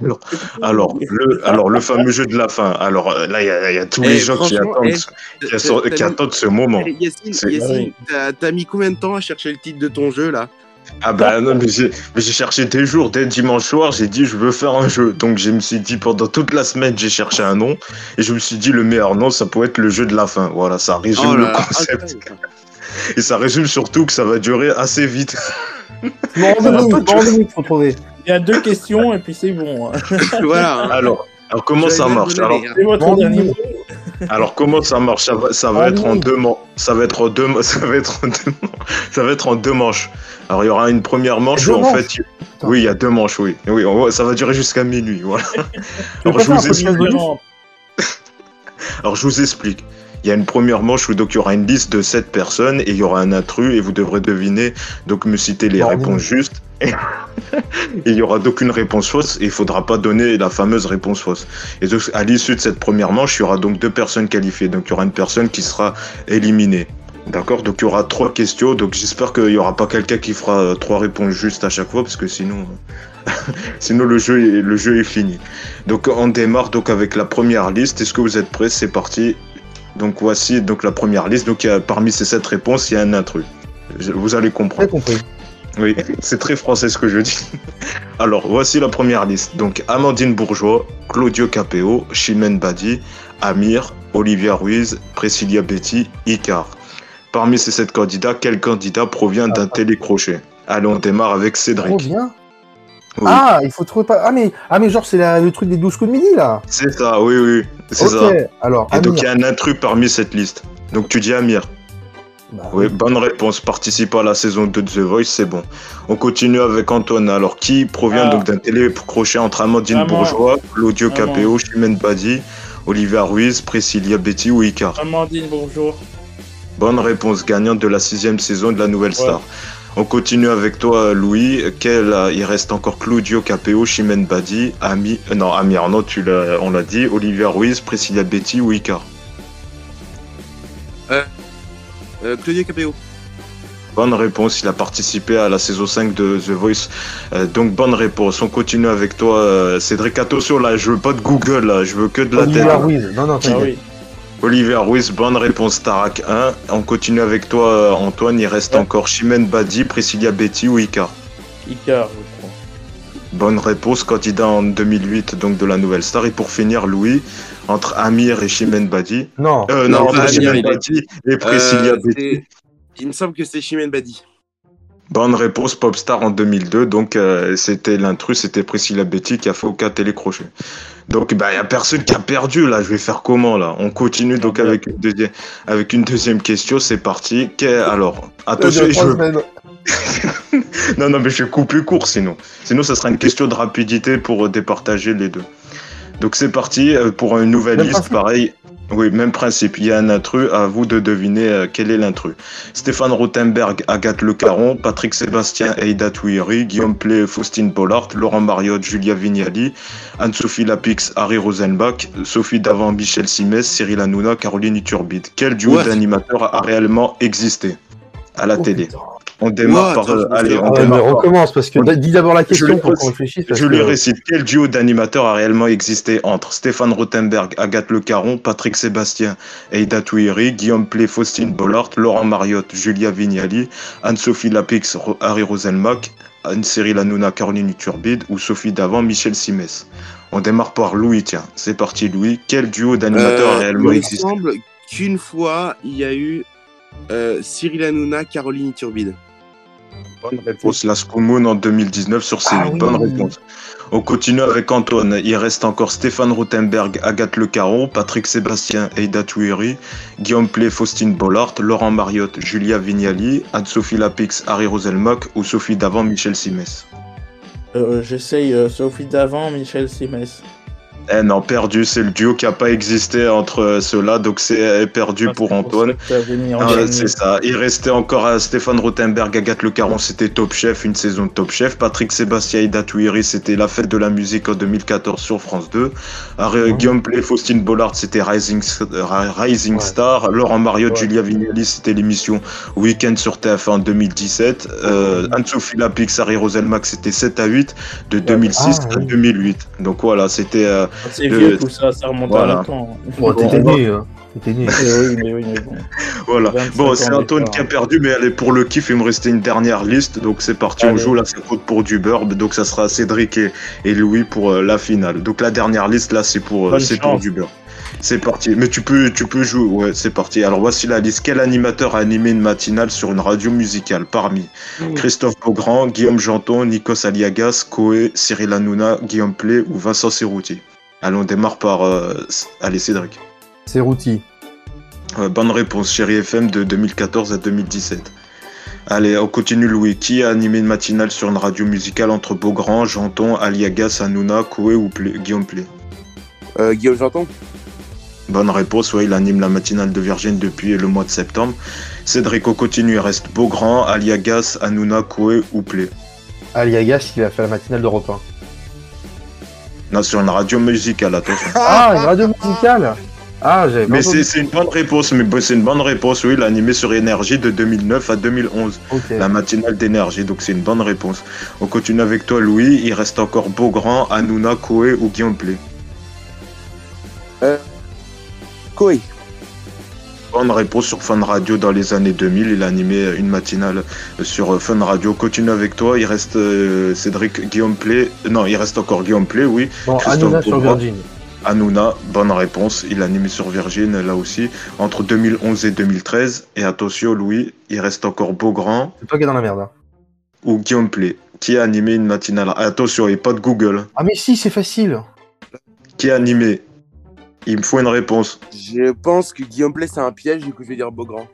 Alors, alors, le, alors, le fameux jeu de la fin. Alors euh, là, il y, y, a tous les eh, gens qui attendent, eh, qui, qui attendent ce moment. Yacine, t'as mis combien de temps à chercher le titre de ton jeu là? Ah bah non, mais j'ai cherché des jours, dès dimanche soir, j'ai dit je veux faire un jeu. Donc je me suis dit pendant toute la semaine, j'ai cherché un nom et je me suis dit le meilleur nom, ça pourrait être le jeu de la fin. Voilà, ça résume oh le concept. et ça résume surtout que ça va durer assez vite. Il y a deux questions et puis c'est bon. [LAUGHS] Voilà. Alors, alors comment ça marche alors, alors comment ça marche? Ça va, ça va être en deux ça va être en deux [LAUGHS] ça va être en deux ça va être en deux manches. Alors il y aura une première manche où en fait oui, il y a deux manches oui. Oui, ça va durer jusqu'à minuit, voilà. Alors je vous explique. Alors je vous explique. Il y a une première manche où donc il y aura une liste de sept personnes et il y aura un intrus et vous devrez deviner donc me citer les réponses justes. [LAUGHS] il y aura donc une réponse fausse et il faudra pas donner la fameuse réponse fausse. Et donc, à l'issue de cette première manche, il y aura donc deux personnes qualifiées. Donc, il y aura une personne qui sera éliminée. D'accord? Donc, il y aura trois questions. Donc, j'espère qu'il n'y aura pas quelqu'un qui fera euh, trois réponses justes à chaque fois parce que sinon, euh, [LAUGHS] sinon le, jeu est, le jeu est fini. Donc, on démarre donc avec la première liste. Est-ce que vous êtes prêts? C'est parti. Donc, voici donc la première liste. Donc, a, parmi ces sept réponses, il y a un intrus. Vous allez comprendre. compris. Oui, c'est très français ce que je dis. [LAUGHS] Alors, voici la première liste. Donc, Amandine Bourgeois, Claudio Capeo, Chimène Badi, Amir, Olivia Ruiz, Priscilla Betty, Icar. Parmi ces sept candidats, quel candidat provient d'un ah. télécrochet? Allez, on démarre avec Cédric. Provient Ah, il faut trouver pas. Ah, mais, ah, mais genre, c'est le truc des 12 coups de midi, là C'est ça, oui, oui. C'est ça. Alors, Et donc, il y a un intrus parmi cette liste. Donc, tu dis Amir. Bah oui, bonne réponse. Participe à la saison 2 de The Voice, c'est bon. On continue avec Antoine. Alors, qui provient ah. donc d'un télécrochet entre Amandine Bourgeois, Claudio Capéo, Chimène Badi, Olivia Ruiz, Priscilla Betty ou Icar? Amandine Bourgeois. Bonne réponse, gagnante de la sixième saison de la Nouvelle Star. On continue avec toi, Louis. Quel, il reste encore Claudio Capéo, Chimène Badi, Ami, euh, non, Amir, non, tu on l'a dit, Olivia Ruiz, Priscilla Betty ou Icar? Euh, euh, Claudio Capéo. Bonne réponse, il a participé à la saison 5 de The Voice. Euh, donc bonne réponse. On continue avec toi, euh, Cédric Attention là, je veux pas de Google là, je veux que de la Olivier tête. Ruiz, non non, ah, oui. Olivier Ruiz, bonne réponse Tarak 1. On continue avec toi Antoine, il reste encore Chimène Badi, Priscilla Betty ou Icar Icar, je crois. Bonne réponse, candidat en 2008 donc de la Nouvelle Star. Et pour finir, Louis, entre Amir et Chimène Badi. Non, euh, non, entre Chimène Badi et Priscilla euh, Betty. Il me semble que c'est Chimène Badi. Bonne réponse, Popstar en 2002. Donc, euh, c'était l'intrus, c'était Priscilla Betty qui a fait aucun télécrochet. Donc, bah, il n'y a personne qui a perdu, là. Je vais faire comment, là? On continue donc avec une, deuxième, avec une deuxième question. C'est parti. Alors, attention, je [LAUGHS] non, non, mais je coupe plus court sinon. Sinon, ça sera une question de rapidité pour départager les deux. Donc c'est parti euh, pour une nouvelle liste, pareil. Oui, même principe. Il y a un intrus. À vous de deviner euh, quel est l'intrus. Stéphane Rothenberg, Agathe Le Caron, Patrick Sébastien, Eida Touiri, Guillaume Play, Faustine Bollard, Laurent Mariotte, Julia Vignali, Anne-Sophie Lapix, Harry Rosenbach, Sophie Davant, Michel Simès, Cyril Hanouna, Caroline Iturbide. Quel duo d'animateurs a réellement existé à la oh, télé? On démarre par. Euh, allez, on, recommence parce que dis d'abord la question pour qu'on réfléchisse. Je lui récite. Quel duo d'animateurs a réellement existé entre Stéphane Rothenberg, Agathe Le Caron, Patrick Sébastien, Eida Touiri, Guillaume Plé, Faustine Bollard, Laurent Mariotte, Julia Vignali, Anne-Sophie Lapix, Harry Rosenmack, Anne-Cyril Hanouna, Caroline Turbide ou Sophie Davant, Michel Simès. On démarre par Louis, tiens. C'est parti, Louis. Quel duo d'animateurs a euh, réellement existé Il semble qu'une fois, il y a eu euh, Cyril Hanouna, Caroline Turbide. Bonne réponse. Moon en 2019 sur ah Bonne réponse. On continue avec Antoine. Il reste encore Stéphane Rothenberg, Agathe Le Caron, Patrick Sébastien, Eida Touiri, Guillaume Plé, Faustine Bollard, Laurent Mariotte, Julia Vignali, Anne-Sophie Lapix, Harry Roselmock ou Sophie Davant, Michel Simès. Euh, J'essaye euh, Sophie Davant, Michel Simès. Eh non, perdu, c'est le duo qui n'a pas existé entre ceux-là, donc c'est perdu ah, pour Antoine. c'est ça. Il restait encore à Stéphane Rothenberg, Agathe Le Caron, c'était Top Chef, une saison de Top Chef. Patrick Sébastien Ida Touiri, c'était La Fête de la musique en 2014 sur France 2. Guillaume Play, Faustine Bollard, c'était Rising, Rising Star. Laurent Mario, Julia Vignali, c'était l'émission Weekend sur TF1 en 2017. Euh, Anne-Sophie Lapix, Harry Roselmack, c'était 7 à 8 de 2006 ah, à 2008. Donc voilà, c'était euh, c'est vieux tout ça, ça remonte à la temps. Bon, t'étais né, hein. T'étais né. [LAUGHS] oui, mais oui, mais bon. [LAUGHS] Voilà. Bon, c'est Antoine qui a perdu, mais allez, pour le kiff, il me restait une dernière liste. Donc c'est parti, on joue là, ça compte pour du beurre. Donc ça sera Cédric et, et Louis pour euh, la finale. Donc la dernière liste là, c'est pour, euh, c'est pour du beurre. C'est parti. Mais tu peux, tu peux jouer. Ouais, c'est parti. Alors voici la liste. Quel animateur a animé une matinale sur une radio musicale? Parmi Christophe Beaugrand, Guillaume Janton, Nikos Aliagas, Koé, Cyril Hanouna, Guillaume Play ou Vincent Serrouti Allez, on démarre par. Euh, allez, Cédric. C'est Routy. bonne réponse, Chérie FM de 2014 à 2017. Allez, on continue, Louis. Qui a animé une matinale sur une radio musicale entre Beaugrand, Janton, Aliagas, Hanouna, Koué ou Guillaume Plé? Euh, Guillaume Janton Bonne réponse, oui, il anime la matinale de Virgin depuis le mois de septembre. Cédric, on continue, il reste Beaugrand, Aliagas, Hanouna, Koué ou Plé? Aliagas, il a fait la matinale d'Europe 1. Non, sur une radio musicale, attention. Ah, une radio musicale ah, j'ai Mais c'est une bonne réponse, mais c'est une bonne réponse, oui, il a animé sur Énergie de 2009 à 2011. La matinale d'énergie, donc c'est une bonne réponse. On continue avec toi, Louis. Il reste encore Beaugrand, Hanouna, Koé ou Guillaume Play. Euh, Koé. Bonne réponse sur Fun Radio dans les années 2000. Il a animé une matinale sur Fun Radio. Continue avec toi. Il reste euh, Cédric Guillaume Play. Non, il reste encore Guillaume Play, oui. Bon, sur Virgin. Hanouna, bonne réponse. Il a animé sur Virgin, là aussi, entre 2011 et 2013. Et attention, Louis, il reste encore Beaugrand. C'est toi qui es dans la merde. Hein. Ou Guillaume Play, qui a animé une matinale. Attention, a pas de Google. Ah, mais si, c'est facile. Qui a animé il me faut une réponse. Je pense que Guillaume Play, c'est un piège, du coup, je vais dire Beaugrand.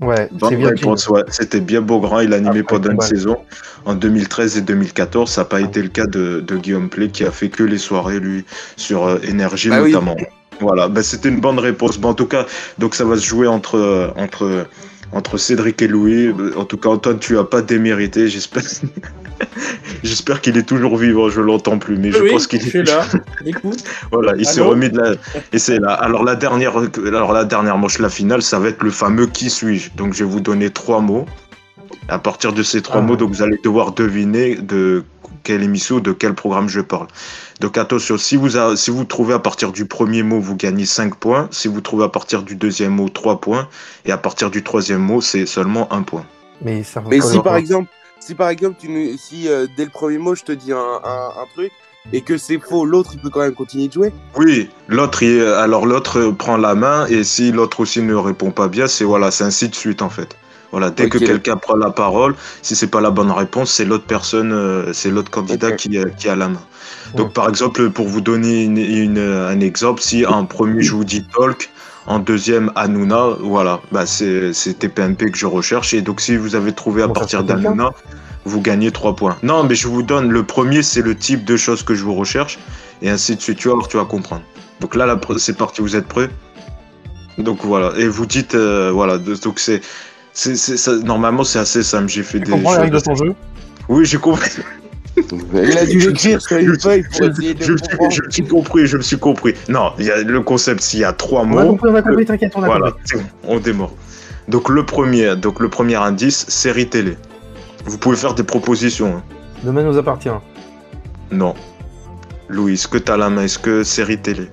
Ouais, Bonne réponse, ouais. C'était bien Beaugrand, il a animé pendant une saison en 2013 et 2014. Ça n'a pas été le cas de, Guillaume Play qui a fait que les soirées, lui, sur euh, Énergie bah notamment. Voilà, bah, c'était une bonne réponse. Bon, en tout cas, donc ça va se jouer entre, euh, entre entre Cédric et Louis. En tout cas, Antoine, tu as pas démérité, j'espère. [LAUGHS] j'espère qu'il est toujours vivant, je l'entends plus, mais je pense qu'il est là. [LAUGHS] Écoute. [LAUGHS] voilà, il s'est remis de la. Et c'est là. Alors la dernière, alors la dernière manche, la finale, ça va être le fameux qui suis-je. Donc je vais vous donner trois mots. À partir de ces trois ah. mots, donc vous allez devoir deviner de quelle émission, de quel programme je parle. Donc attention, si vous, si vous trouvez à partir du premier mot, vous gagnez 5 points. Si vous trouvez à partir du deuxième mot, 3 points. Et à partir du troisième mot, c'est seulement 1 point. Mais, ça Mais si, par exemple, si par exemple, tu, si euh, dès le premier mot, je te dis un, un, truc et que c'est faux, l'autre, il peut quand même continuer de jouer Oui, l'autre, alors l'autre prend la main et si l'autre aussi ne répond pas bien, c'est voilà, c'est ainsi de suite en fait. Voilà, dès que quelqu'un prend la parole, si c'est pas la bonne réponse, c'est l'autre personne, euh, c'est l'autre candidat qui, euh, qui, a la main. Donc, par exemple, pour vous donner une, un exemple, si en premier je vous dis Talk, en deuxième Hanouna, voilà, bah c'est TPMP que je recherche. Et donc, si vous avez trouvé à partir d'Hanouna, vous gagnez 3 points. Non, mais je vous donne le premier, c'est le type de choses que je vous recherche, et ainsi de suite. Tu vas, tu vas comprendre. Donc là, là c'est parti, vous êtes prêts? Donc voilà, et vous dites, euh, voilà, donc c'est. Normalement, c'est assez simple. J'ai fait tu des. comprends les règles de ton jeu [LAUGHS] Oui, j'ai compris. Il a dû l'écrire sur une feuille pour essayer de je, je, me suis compris, je me suis compris. Non, il y a le concept, s'il y a trois mots. On a compris, on a compris, t'inquiète, on a voilà, on démarre. Donc le premier, donc le premier indice, série télé. Vous pouvez faire des propositions. Hein. Demain nous appartient. Non. Louis, est-ce que t'as la main? Est-ce que série télé?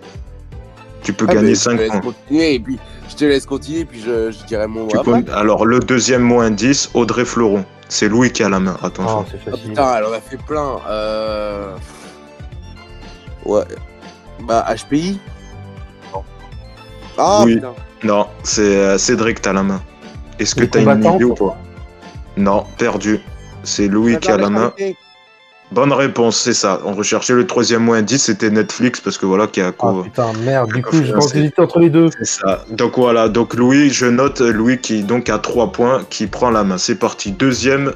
Tu peux ah, gagner 5 points. Et puis, te laisse continuer, puis je, je dirai mon mot. Alors, le deuxième mot indice, Audrey Floron. C'est Louis qui a la main, attention. Oh, oh, putain, elle en a fait plein. Euh... Ouais. Bah, HPI Non. Ah, oui. putain. Non, c'est euh, Cédric, t'as la main. Est-ce que t'as une idée ou pas? Non, perdu. C'est Louis qui a la main. Bonne réponse, c'est ça. On recherchait le troisième mot indice, c'était Netflix, parce que voilà, qui a Oh putain, merde, du coup, je pense que entre les deux. C'est ça. Donc voilà, donc Louis, je note Louis qui donc a trois points, qui prend la main. C'est parti. Deuxième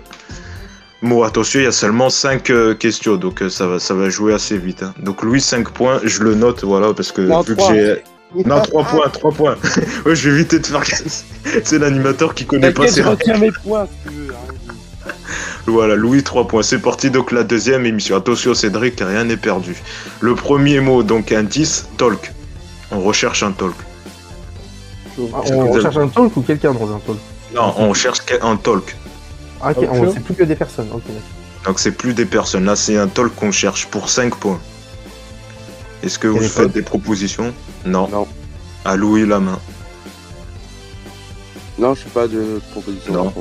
mot, attention, il y a seulement cinq euh, questions, donc euh, ça, va, ça va jouer assez vite. Hein. Donc Louis, 5 points, je le note, voilà, parce que vu que j'ai. Non, 3 points, 3 points. [LAUGHS] ouais, je vais éviter de faire. [LAUGHS] c'est l'animateur qui connaît pas ses points si tu veux. Hein. Voilà, Louis, 3 points. C'est parti, donc la deuxième émission. Attention, Cédric, rien n'est perdu. Le premier mot, donc indice, talk. On recherche un talk. Ah, on recherche un talk ou quelqu'un dans un talk Non, on cherche un talk. Ah, ok, c'est plus que des personnes. donc c'est plus des personnes. Là, c'est un talk qu'on cherche pour 5 points. Est-ce que vous faites des propositions? Non. Non. À Louis la main. Non, je sais pas de proposition. Non.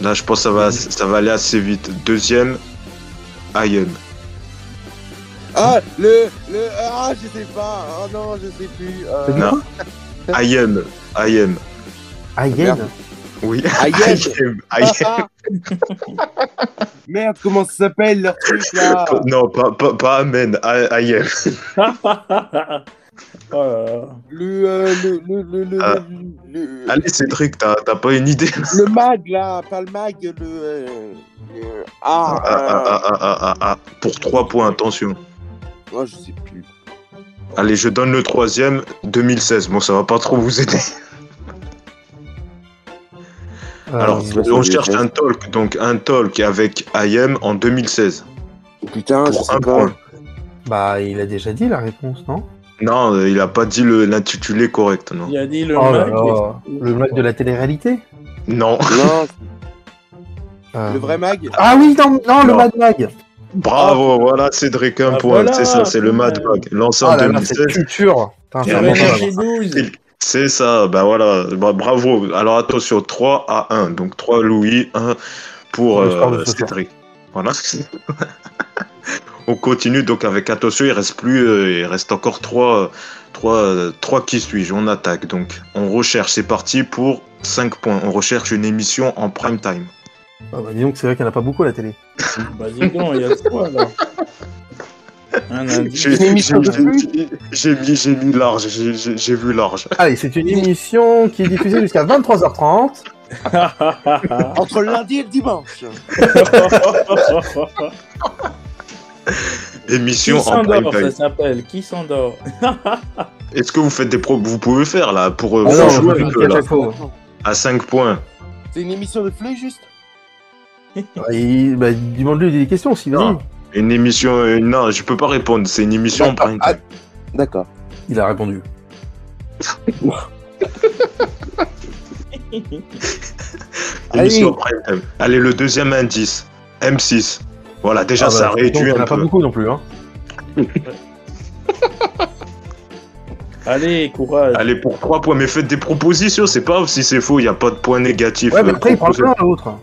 Là, je pense que ça va, ça va aller assez vite. Deuxième, Ayem. Ah, le, le, ah, je sais pas. Oh non, je sais plus. Euh... Non. Ayem, Ayem. Ayem. Oui. Ayem. [LAUGHS] Ayem. [LAUGHS] Merde, comment ça s'appelle leur truc là? Non, pas, pas, pas Amen, Ayem. [LAUGHS] Oh le, euh, le, le, le, ah. le, Allez, Cédric, t'as pas une idée [LAUGHS] Le mag, là, pas le mag, le. Euh, ah, ah, ah, ah, ah, ah, Pour 3 points, attention. Moi, je sais plus. Allez, je donne le troisième, 2016. Bon, ça va pas trop vous aider. Alors, on cherche un talk, donc un talk avec IM en 2016. Putain, pour un point. Bah, il a déjà dit la réponse, non? Non, euh, il a pas dit l'intitulé correct, non. Il a dit le oh mag. Le mag de la télé-réalité Non. Non. [LAUGHS] Euh. Le vrai mag Ah oui, non, non, le Mad Mag. Bravo, voilà Cédric, un ah, point. c'est ça, c'est le Mad Mag. Lancé en 2016. culture. C'est ça, ben voilà, bah, bravo. Alors attention, 3 à 1. Donc 3 Louis, 1 pour euh, Cédric. Voilà. [LAUGHS] On continue donc avec attention, il reste plus, euh, il reste encore trois, trois, trois qui suis-je. On attaque donc. On recherche, c'est parti pour 5 points. On recherche une émission en prime time. Ah bah dis donc, c'est vrai qu'il n'y en a pas beaucoup à la télé. [LAUGHS] bah dis donc, il y a quoi là j'ai mis, j'ai mis large, j'ai vu large. Allez, c'est une émission qui est diffusée jusqu'à 23h30. [LAUGHS] Entre lundi et le dimanche. [LAUGHS] [LAUGHS] Émission Qui s'endort, ça s'appelle. Qui s'endort [LAUGHS] Est-ce que vous faites des pros Vous pouvez faire là pour, euh, ah jouer À 5 points. C'est une émission de flux juste bah, bah, Demande-lui des questions si vas-y. Une émission. Euh, non, je peux pas répondre. C'est une émission en prime ah, D'accord. Il a répondu. [LAUGHS] émission prime time. Allez, le deuxième indice. M6. Voilà, déjà, ah ça bah, réduit un peu. pas beaucoup non plus, hein. [LAUGHS] Allez, courage. Allez, pour 3 points, mais faites des propositions, c'est pas si c'est faux, il n'y a pas de points négatifs. Ouais, mais après, il prend la main, l'autre.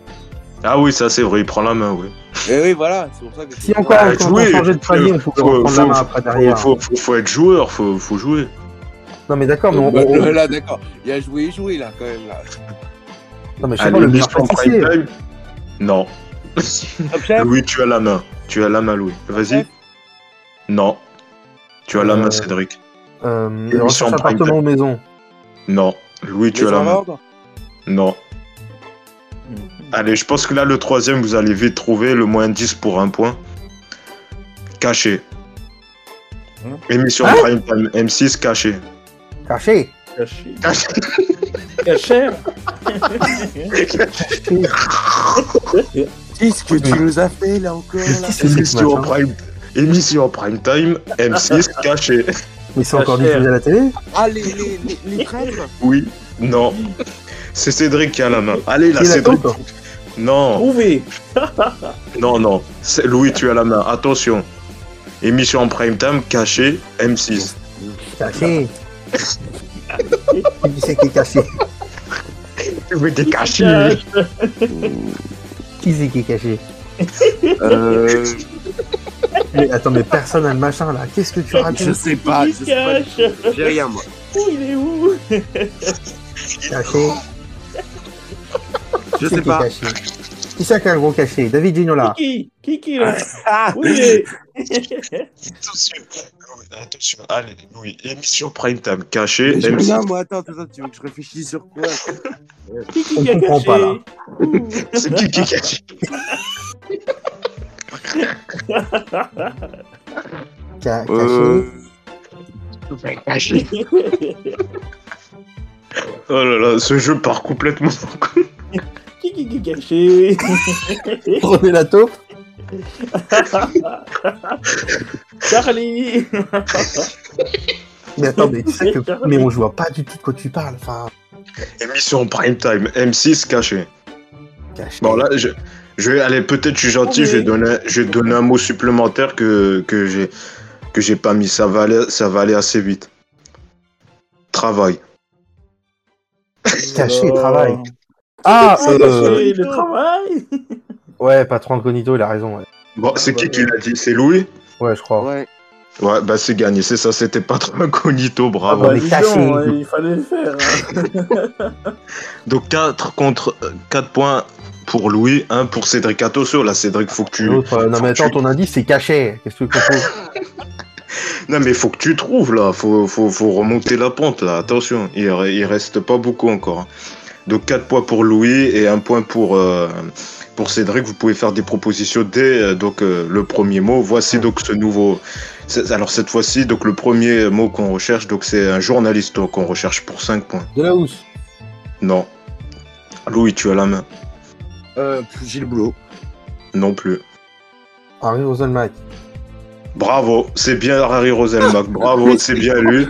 Ah oui, ça c'est vrai, il prend la main, oui. Et eh oui, voilà, c'est pour ça que. Si encore on peut changer de palier, il faut, prendre la main après derrière. Faut, faut, faut, être joueur, faut, faut jouer. Non, mais d'accord, mais on. Bah, on... Là, d'accord, il a joué et joué, là, quand même, là. Non, mais je sais pas, le prime Non. Louis, tu as la main. Tu as la main, Louis. Vas-y. Non. Tu as la main, euh, Cédric. Euh, recherche appartement ou maison. Non. Louis, tu as la main. Non. Allez, je pense que là, le troisième, vous allez vite trouver le moins 10 pour un point. Caché. Hein Émission hein Prime Time M6 caché. Caché. Caché. Caché. Caché. [LAUGHS] Qu'est-ce que tu nous as fait là encore Émission, en prime... Émission en prime time, M6 [LAUGHS] caché. Mais c'est encore diffusé à la télé Ah, les, les, les, Oui, non. C'est Cédric qui a la main. Allez là, Cédric. Non. Trouvé. [LAUGHS] non, non. Louis, tu as la main. Attention. Émission en prime time cachée M6. Caché. Qui c'est qui est caché [LAUGHS] Mais t'es caché. Qui c'est qui est caché Euh, mais, Attends, mais personne n'a le machin là. Qu'est-ce que tu racontes je sais pas. Il Je sais pas. J'ai rien, moi. Où il est où Caché Je sais qui est pas. caché? Qui c'est qui a un gros caché David Ginola. Kiki Kiki là? Ah est [LAUGHS] Attention. Attention. Allez, Louis. Émission prime time cachée Mais je- M6. Non, moi, attends, attends, tu veux que je réfléchisse sur quoi? [LAUGHS] Kiki On comprend caché pas, là. C'est qui qui cache [LAUGHS] Ca- Caché. Euh, Oh là là, ce jeu part complètement. Kiki caché Prenez la taupe. Charlie Mais attends, mais tu sais que. Mais on voit pas du tout de quoi tu parles. Émission prime time M6 cachée. caché. Bon là, je, je vais aller. Peut-être je suis gentil. Je vais donner, je vais donner un mot supplémentaire que que j'ai que j'ai pas mis. Ça va aller, ça va aller assez vite. Travail. Caché, travail. Ah, Ah, euh, le travail [LAUGHS] ouais, patron de Cognito, il a raison. Ouais, Bon, c'est qui qui l'a dit? C'est Louis? ouais je crois. Ouais. Ouais, bah c'est gagné. C'est ça. C'était pas trop incognito. Ah Bravo. bah mais dis caché. donc, hein, il fallait le faire. hein. [LAUGHS] Donc 4 contre 4 points pour Louis, 1 pour Cédric. Attention, là, Cédric, faut que tu. Euh, non, faut mais attends, tu- ton indice, c'est caché. Qu'est-ce que tu proposes? [LAUGHS] Non, mais faut que tu trouves là. Faut, faut, faut remonter la pente là. Attention, il, il reste pas beaucoup encore. hein. Donc 4 points pour Louis et 1 point pour, euh, pour Cédric. Vous pouvez faire des propositions dès euh, donc, euh, le premier mot. Voici donc ce nouveau. Alors cette fois-ci, donc le premier mot qu'on recherche, donc c'est un journaliste donc, qu'on recherche pour 5 points. De la housse. Non. Louis, tu as la main. Euh, Gilles Boulot. Non plus. Harry Roselmack. Bravo, c'est bien Harry Roselmack. [LAUGHS] Bravo, c'est bien lui.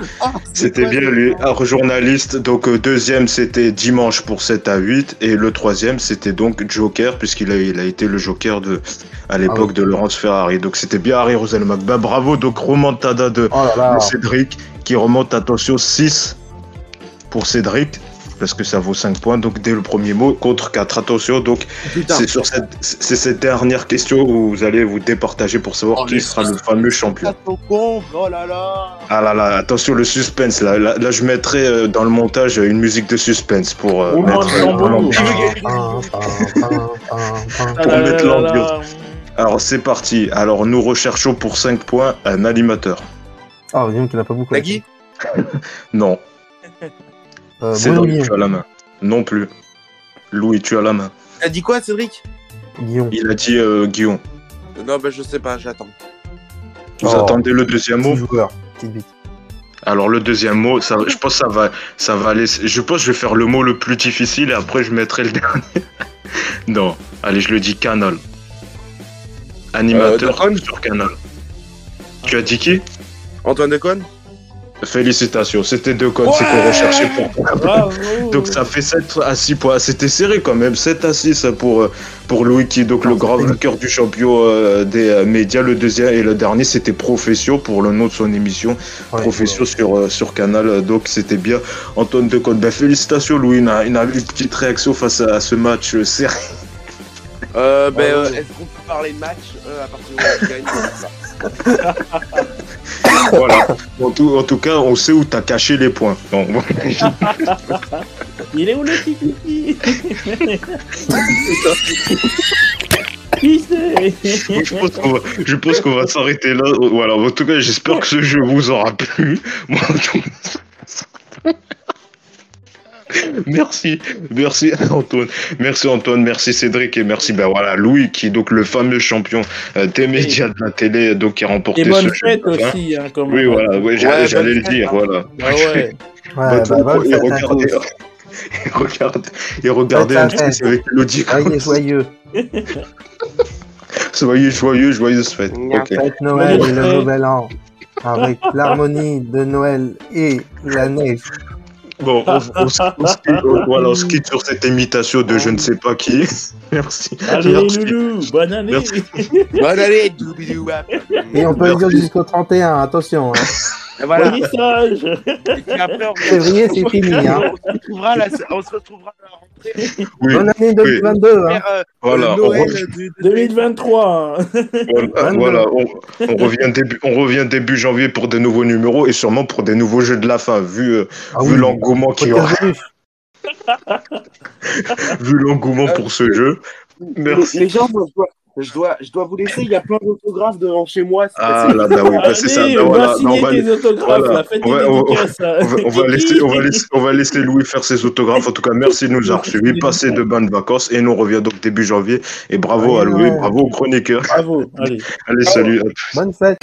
C'était bien lui. Alors, journaliste. Donc, euh, deuxième, c'était dimanche pour 7 à 8. Et le troisième, c'était donc Joker, puisqu'il a, il a été le Joker de, à l'époque Ah oui. de Laurence Ferrari. Donc, c'était bien Harry Roselmack. Bah, bravo. Donc, remontada de, Oh là là. de Cédric, qui remonte, attention, 6 pour Cédric. Parce que ça vaut 5 points, donc dès le premier mot, contre 4. Attention, donc c'est sur cette, c'est cette dernière question où vous allez vous départager pour savoir Oh, qui sera le fameux champion. Ah, oh là là. Ah là là, attention le suspense là. Là, là, je mettrai euh, dans le montage euh, une musique de suspense pour euh, mettre, euh, l'ambiance. [LAUGHS] Ah. Alors c'est parti. Alors nous recherchons pour 5 points un animateur. Ah, dis donc qu'il n'y en a pas beaucoup. Nagui [LAUGHS] [LAUGHS] Non, Euh, Cédric, tu as la main. Non plus. Louis, tu as la main. T'as dit quoi, Cédric? Guillon. Il a dit euh, Guillaume. Non, bah je sais pas, j'attends. Vous Oh. attendez le deuxième mot Petit joueur. Petite bite. Alors le deuxième mot, ça, je pense que ça va, ça va aller. Je pense que je vais faire le mot le plus difficile et après je mettrai le [LAUGHS] dernier. non, allez, je le dis Canal. Animateur Euh, sur Canal. Tu as dit qui? Antoine Decaune? Félicitations, c'était deux codes, c'est qu'on Ouais recherchait pour. Bravo. [LAUGHS] Donc ça fait 7 à 6 points. C'était serré quand même, 7 à 6 pour, euh, pour Louis qui est donc le Non, grand vainqueur du champion euh, des euh, médias. Le deuxième et le dernier c'était Profession pour le nom de son émission. Ouais, Profession sur, euh, sur Canal. Donc c'était bien Antoine Decote. Ben, félicitations Louis, il a, il a eu une petite réaction face à, à ce match euh, serré. Euh, ben, Ah, euh, ouais. est-ce qu'on peut parler match euh, à partir du moment où [LAUGHS] voilà. En tout, en tout cas, on sait où t'as caché les points. [LAUGHS] Il est où le kiki [LAUGHS] je pense qu'on va, je pense qu'on va s'arrêter là. Voilà. En tout cas, j'espère que ce jeu vous aura plu. Moi, en tout cas, [LAUGHS] Merci, merci Antoine, merci Antoine, merci Cédric et merci ben voilà Louis qui est donc le fameux champion euh, des médias de la télé donc qui a remporté Et ce bonne jeu. fête aussi, hein, même. Oui voilà, ouais, j'allais Ouais, le dire hein. voilà. Ah ouais. [LAUGHS] Ouais, Bah, bah, bonne et regardez, tous. [LAUGHS] et regardez, et regardez Bonne un petit avec Elodie. Soyez joyeux. Soyez joyeux, joyeuse fête. Fête Noël et le. Nouvel An. Avec l'harmonie de Noël et la neige. Bon, on, on, voilà, on se quitte sur cette imitation de je ne sais pas qui. [LAUGHS] Merci. Allez, Merci. Loulou, bonne année. bonne année, Et on peut le dire jusqu'au 31, attention. Hein. [LAUGHS] Voilà. [LAUGHS] Février, c'est fini. Hein. On, se retrouvera la, on se retrouvera à la rentrée. Oui. Bonne année 2022. Oui. Hein. Euh, voilà. Noël on... 2023. Voilà, voilà on, on, revient début, on revient début janvier pour de nouveaux numéros et sûrement pour des nouveaux jeux de la fin, vu, euh, ah, vu oui. l'engouement qui aura. [LAUGHS] vu l'engouement pour ce jeu. Merci. Les, les gens je dois, je dois vous laisser, il y a plein d'autographes devant chez moi. Ah là, bah oui, bah, c'est ça. Bah, on va signer non, tes autographes, voilà. faites on, va, on, va, on, va laisser, on, va laisser, on va laisser Louis faire ses autographes. En tout cas, merci de nous avoir suivis. Passez de bonnes vacances et nous on revient donc début janvier. Et bravo à Louis, bravo aux chroniqueurs. Bravo, allez. allez, salut. Bonne fête.